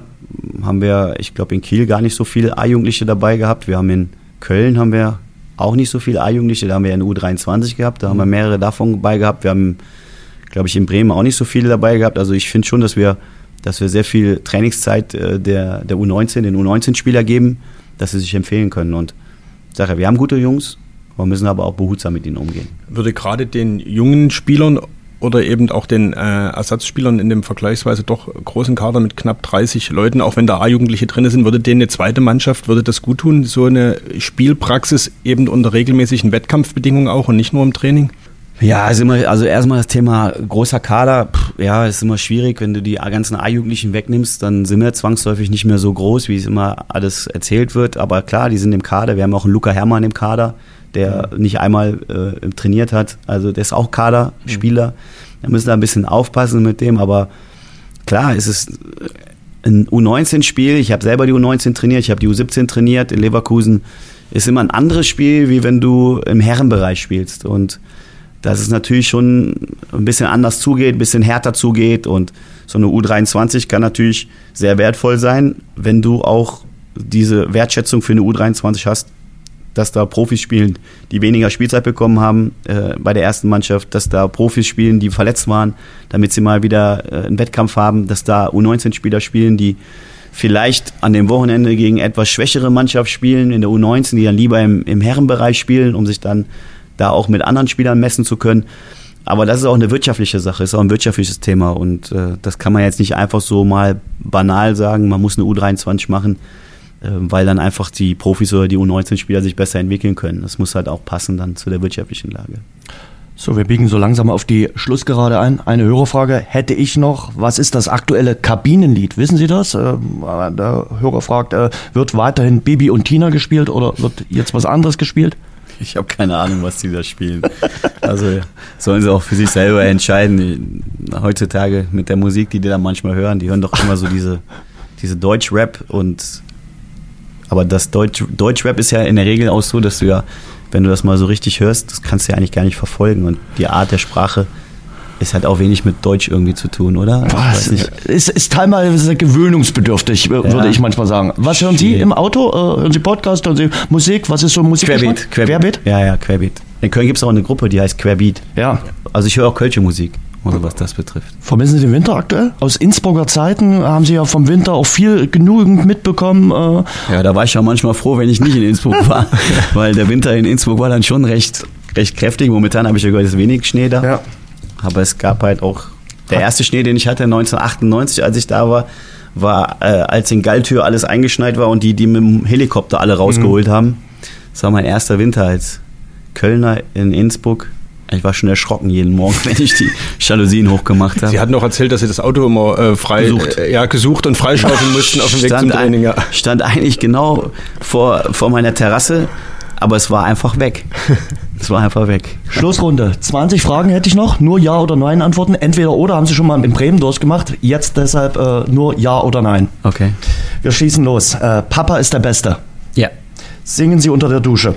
Speaker 4: haben wir, ich glaube, in Kiel gar nicht so viele A-Jugendliche dabei gehabt. Wir haben in Köln haben wir auch nicht so viele A-Jugendliche, da haben wir eine U23 gehabt, da haben wir mhm. mehrere davon dabei gehabt. Wir haben, glaube ich, in Bremen auch nicht so viele dabei gehabt. Also ich finde schon, dass wir, dass wir sehr viel Trainingszeit äh, der, der U19, den U19-Spieler geben, dass sie sich empfehlen können. Und ich sage, wir haben gute Jungs, wir müssen aber auch behutsam mit ihnen umgehen.
Speaker 3: Würde gerade den jungen Spielern oder eben auch den äh, Ersatzspielern in dem vergleichsweise doch großen Kader mit knapp 30 Leuten, auch wenn da A-Jugendliche drin sind, würde denen eine zweite Mannschaft, würde das gut tun, so eine Spielpraxis eben unter regelmäßigen Wettkampfbedingungen auch und nicht nur im Training?
Speaker 4: Ja, ist immer, also erstmal das Thema großer Kader, pff, ja, ist immer schwierig, wenn du die ganzen A-Jugendlichen wegnimmst, dann sind wir zwangsläufig nicht mehr so groß, wie es immer alles erzählt wird. Aber klar, die sind im Kader. Wir haben auch einen Luca Hermann im Kader, der nicht einmal äh, trainiert hat. Also der ist auch Kaderspieler. Da müssen wir ein bisschen aufpassen mit dem, aber klar, es ist ein U19-Spiel. Ich habe selber die U19 trainiert, ich habe die U17 trainiert in Leverkusen. Ist immer ein anderes Spiel, wie wenn du im Herrenbereich spielst. Und dass es natürlich schon ein bisschen anders zugeht, ein bisschen härter zugeht und so eine U23 kann natürlich sehr wertvoll sein, wenn du auch diese Wertschätzung für eine U23 hast, dass da Profis spielen, die weniger Spielzeit bekommen haben äh, bei der ersten Mannschaft, dass da Profis spielen, die verletzt waren, damit sie mal wieder äh, einen Wettkampf haben, dass da U19-Spieler spielen, die vielleicht an dem Wochenende gegen etwas schwächere Mannschaft spielen in der U19, die dann lieber im, im Herrenbereich spielen, um sich dann da auch mit anderen Spielern messen zu können. Aber das ist auch eine wirtschaftliche Sache, ist auch ein wirtschaftliches Thema und äh, das kann man jetzt nicht einfach so mal banal sagen, man muss eine U23 machen, weil dann einfach die Profis oder die U19-Spieler sich besser entwickeln können. Das muss halt auch passen dann zu der wirtschaftlichen Lage.
Speaker 2: So, wir biegen so langsam auf die Schlussgerade ein. Eine Hörerfrage hätte ich noch. Was ist das aktuelle Kabinenlied? Wissen Sie das? Ähm, der Hörer fragt, äh, wird weiterhin Bibi und Tina gespielt oder wird jetzt was anderes gespielt?
Speaker 4: Ich habe keine Ahnung, was die da spielen. Also sollen sie auch für sich selber entscheiden. Heutzutage mit der Musik, die die da manchmal hören, die hören doch immer so diese, diese Deutsch-Rap und aber das Deutsch, Deutsch-Rap ist ja in der Regel auch so, dass du ja, wenn du das mal so richtig hörst, das kannst du ja eigentlich gar nicht verfolgen. Und die Art der Sprache ist halt auch wenig mit Deutsch irgendwie zu tun, oder?
Speaker 2: Was? Ist, ist teilweise gewöhnungsbedürftig, würde ja. ich manchmal sagen. Was hören Sie im Auto? Äh, hören Sie Podcast, hören Sie Musik? Was ist so Musik?
Speaker 4: Querbeat, Querbeat. Querbeat? Ja, ja, Querbeat. In Köln gibt es auch eine Gruppe, die heißt Querbeat.
Speaker 2: Ja.
Speaker 4: Also ich höre auch Kölsche Musik. Oder was das betrifft.
Speaker 2: Vermissen Sie den Winter aktuell? Aus Innsbrucker Zeiten haben Sie ja vom Winter auch viel genügend mitbekommen.
Speaker 4: Äh ja, da war ich ja manchmal froh, wenn ich nicht in Innsbruck war, weil der Winter in Innsbruck war dann schon recht, recht kräftig. Momentan habe ich ja gehört, es ist wenig Schnee da. Ja. Aber es gab halt auch, der erste Schnee, den ich hatte 1998, als ich da war, war, äh, als in Galltür alles eingeschneit war und die, die mit dem Helikopter alle rausgeholt mhm. haben. Das war mein erster Winter als Kölner in Innsbruck. Ich war schon erschrocken jeden Morgen, wenn ich die Jalousien hochgemacht habe.
Speaker 3: Sie hatten noch erzählt, dass Sie das Auto immer äh, frei gesucht. Äh, ja, gesucht und freischaufeln mussten auf dem Weg zum Training. Ja.
Speaker 4: Stand eigentlich genau vor, vor meiner Terrasse, aber es war einfach weg. Es war einfach weg.
Speaker 2: Schlussrunde. 20 Fragen hätte ich noch. Nur Ja oder Nein antworten. Entweder oder haben Sie schon mal in Bremen durchgemacht. Jetzt deshalb äh, nur Ja oder Nein.
Speaker 4: Okay.
Speaker 2: Wir schießen los. Äh, Papa ist der Beste.
Speaker 4: Ja.
Speaker 2: Singen Sie unter der Dusche.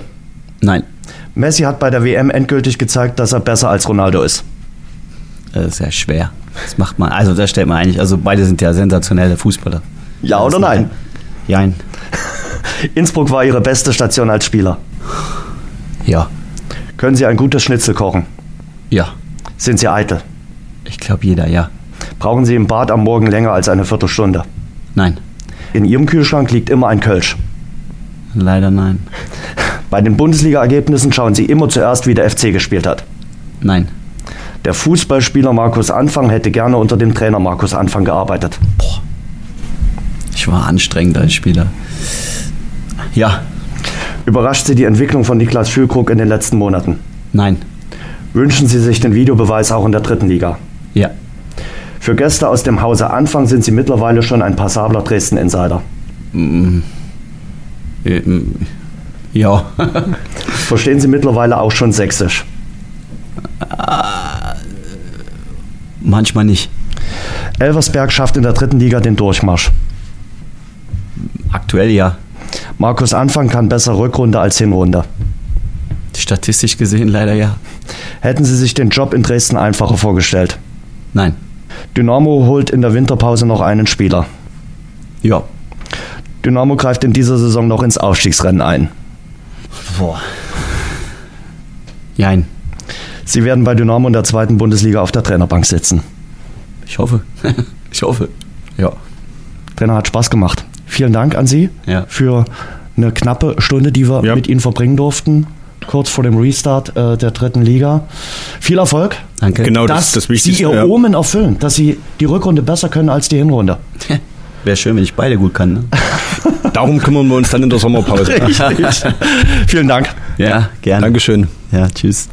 Speaker 4: Nein.
Speaker 2: Messi hat bei der WM endgültig gezeigt, dass er besser als Ronaldo ist.
Speaker 4: Das ist ja schwer. Das macht man, also das stellt man eigentlich, also beide sind ja sensationelle Fußballer.
Speaker 2: Ja oder nein?
Speaker 4: Jein.
Speaker 2: Innsbruck war Ihre beste Station als Spieler.
Speaker 4: Ja.
Speaker 2: Können Sie ein gutes Schnitzel kochen?
Speaker 4: Ja.
Speaker 2: Sind Sie eitel?
Speaker 4: Ich glaube jeder, ja.
Speaker 2: Brauchen Sie im Bad am Morgen länger als eine Viertelstunde?
Speaker 4: Nein.
Speaker 2: In Ihrem Kühlschrank liegt immer ein Kölsch.
Speaker 4: Leider nein.
Speaker 2: Bei den Bundesliga-Ergebnissen schauen Sie immer zuerst, wie der FC gespielt hat.
Speaker 4: Nein.
Speaker 2: Der Fußballspieler Markus Anfang hätte gerne unter dem Trainer Markus Anfang gearbeitet. Boah.
Speaker 4: Ich war anstrengend als Spieler. Ja.
Speaker 2: Überrascht Sie die Entwicklung von Niklas Füllkrug in den letzten Monaten?
Speaker 4: Nein.
Speaker 2: Wünschen Sie sich den Videobeweis auch in der dritten Liga?
Speaker 4: Ja.
Speaker 2: Für Gäste aus dem Hause Anfang sind Sie mittlerweile schon ein passabler Dresden-Insider. Mm.
Speaker 4: Ja.
Speaker 2: Verstehen Sie mittlerweile auch schon Sächsisch?
Speaker 4: Manchmal nicht.
Speaker 2: Elversberg schafft in der dritten Liga den Durchmarsch.
Speaker 4: Aktuell ja.
Speaker 2: Markus Anfang kann besser Rückrunde als Hinrunde.
Speaker 4: Statistisch gesehen leider ja.
Speaker 2: Hätten Sie sich den Job in Dresden einfacher vorgestellt?
Speaker 4: Nein.
Speaker 2: Dynamo holt in der Winterpause noch einen Spieler.
Speaker 4: Ja.
Speaker 2: Dynamo greift in dieser Saison noch ins Aufstiegsrennen ein.
Speaker 4: Boah. Jein.
Speaker 2: Sie werden bei Dynamo in der zweiten Bundesliga auf der Trainerbank sitzen.
Speaker 4: Ich hoffe. ich hoffe. Ja.
Speaker 2: Trainer hat Spaß gemacht. Vielen Dank an Sie
Speaker 4: ja.
Speaker 2: für eine knappe Stunde, die wir ja. mit Ihnen verbringen durften. kurz vor dem Restart äh, der dritten Liga. Viel Erfolg.
Speaker 4: Danke.
Speaker 3: Genau, das
Speaker 2: dass
Speaker 3: ist das
Speaker 2: Sie
Speaker 3: Wichtigste.
Speaker 2: Ihr
Speaker 3: ja.
Speaker 2: Omen erfüllen, dass Sie die Rückrunde besser können als die Hinrunde.
Speaker 4: Wäre schön, wenn ich beide gut kann. Ne?
Speaker 3: Darum kümmern wir uns dann in der Sommerpause.
Speaker 2: Vielen Dank.
Speaker 4: Ja, gerne.
Speaker 3: Dankeschön.
Speaker 4: Ja, tschüss.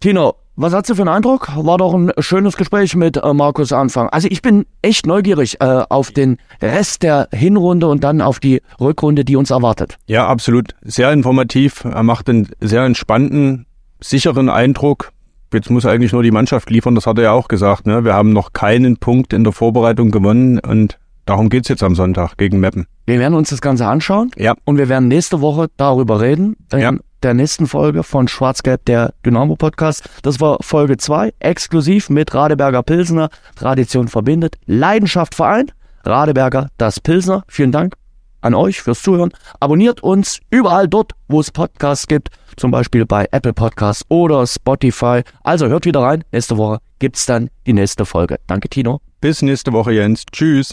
Speaker 2: Tino, was hast du für einen Eindruck? War doch ein schönes Gespräch mit äh, Markus Anfang. Also ich bin echt neugierig äh, auf den Rest der Hinrunde und dann auf die Rückrunde, die uns erwartet.
Speaker 3: Ja, absolut. Sehr informativ. Er macht einen sehr entspannten, sicheren Eindruck. Jetzt muss eigentlich nur die Mannschaft liefern, das hat er ja auch gesagt. Ne? Wir haben noch keinen Punkt in der Vorbereitung gewonnen und darum geht's jetzt am Sonntag gegen Meppen.
Speaker 2: Wir werden uns das Ganze anschauen
Speaker 3: Ja.
Speaker 2: und wir werden nächste Woche darüber reden. In
Speaker 3: Ja.
Speaker 2: der nächsten Folge von Schwarz-Gelb, der Dynamo Podcast. Das war Folge 2, exklusiv mit Radeberger Pilsner. Tradition verbindet, Leidenschaft vereint. Radeberger, das Pilsner. Vielen Dank an euch fürs Zuhören. Abonniert uns überall dort, wo es Podcasts gibt. Zum Beispiel bei Apple Podcasts oder Spotify. Also hört wieder rein. Nächste Woche gibt's dann die nächste Folge. Danke, Tino.
Speaker 3: Bis nächste Woche, Jens. Tschüss.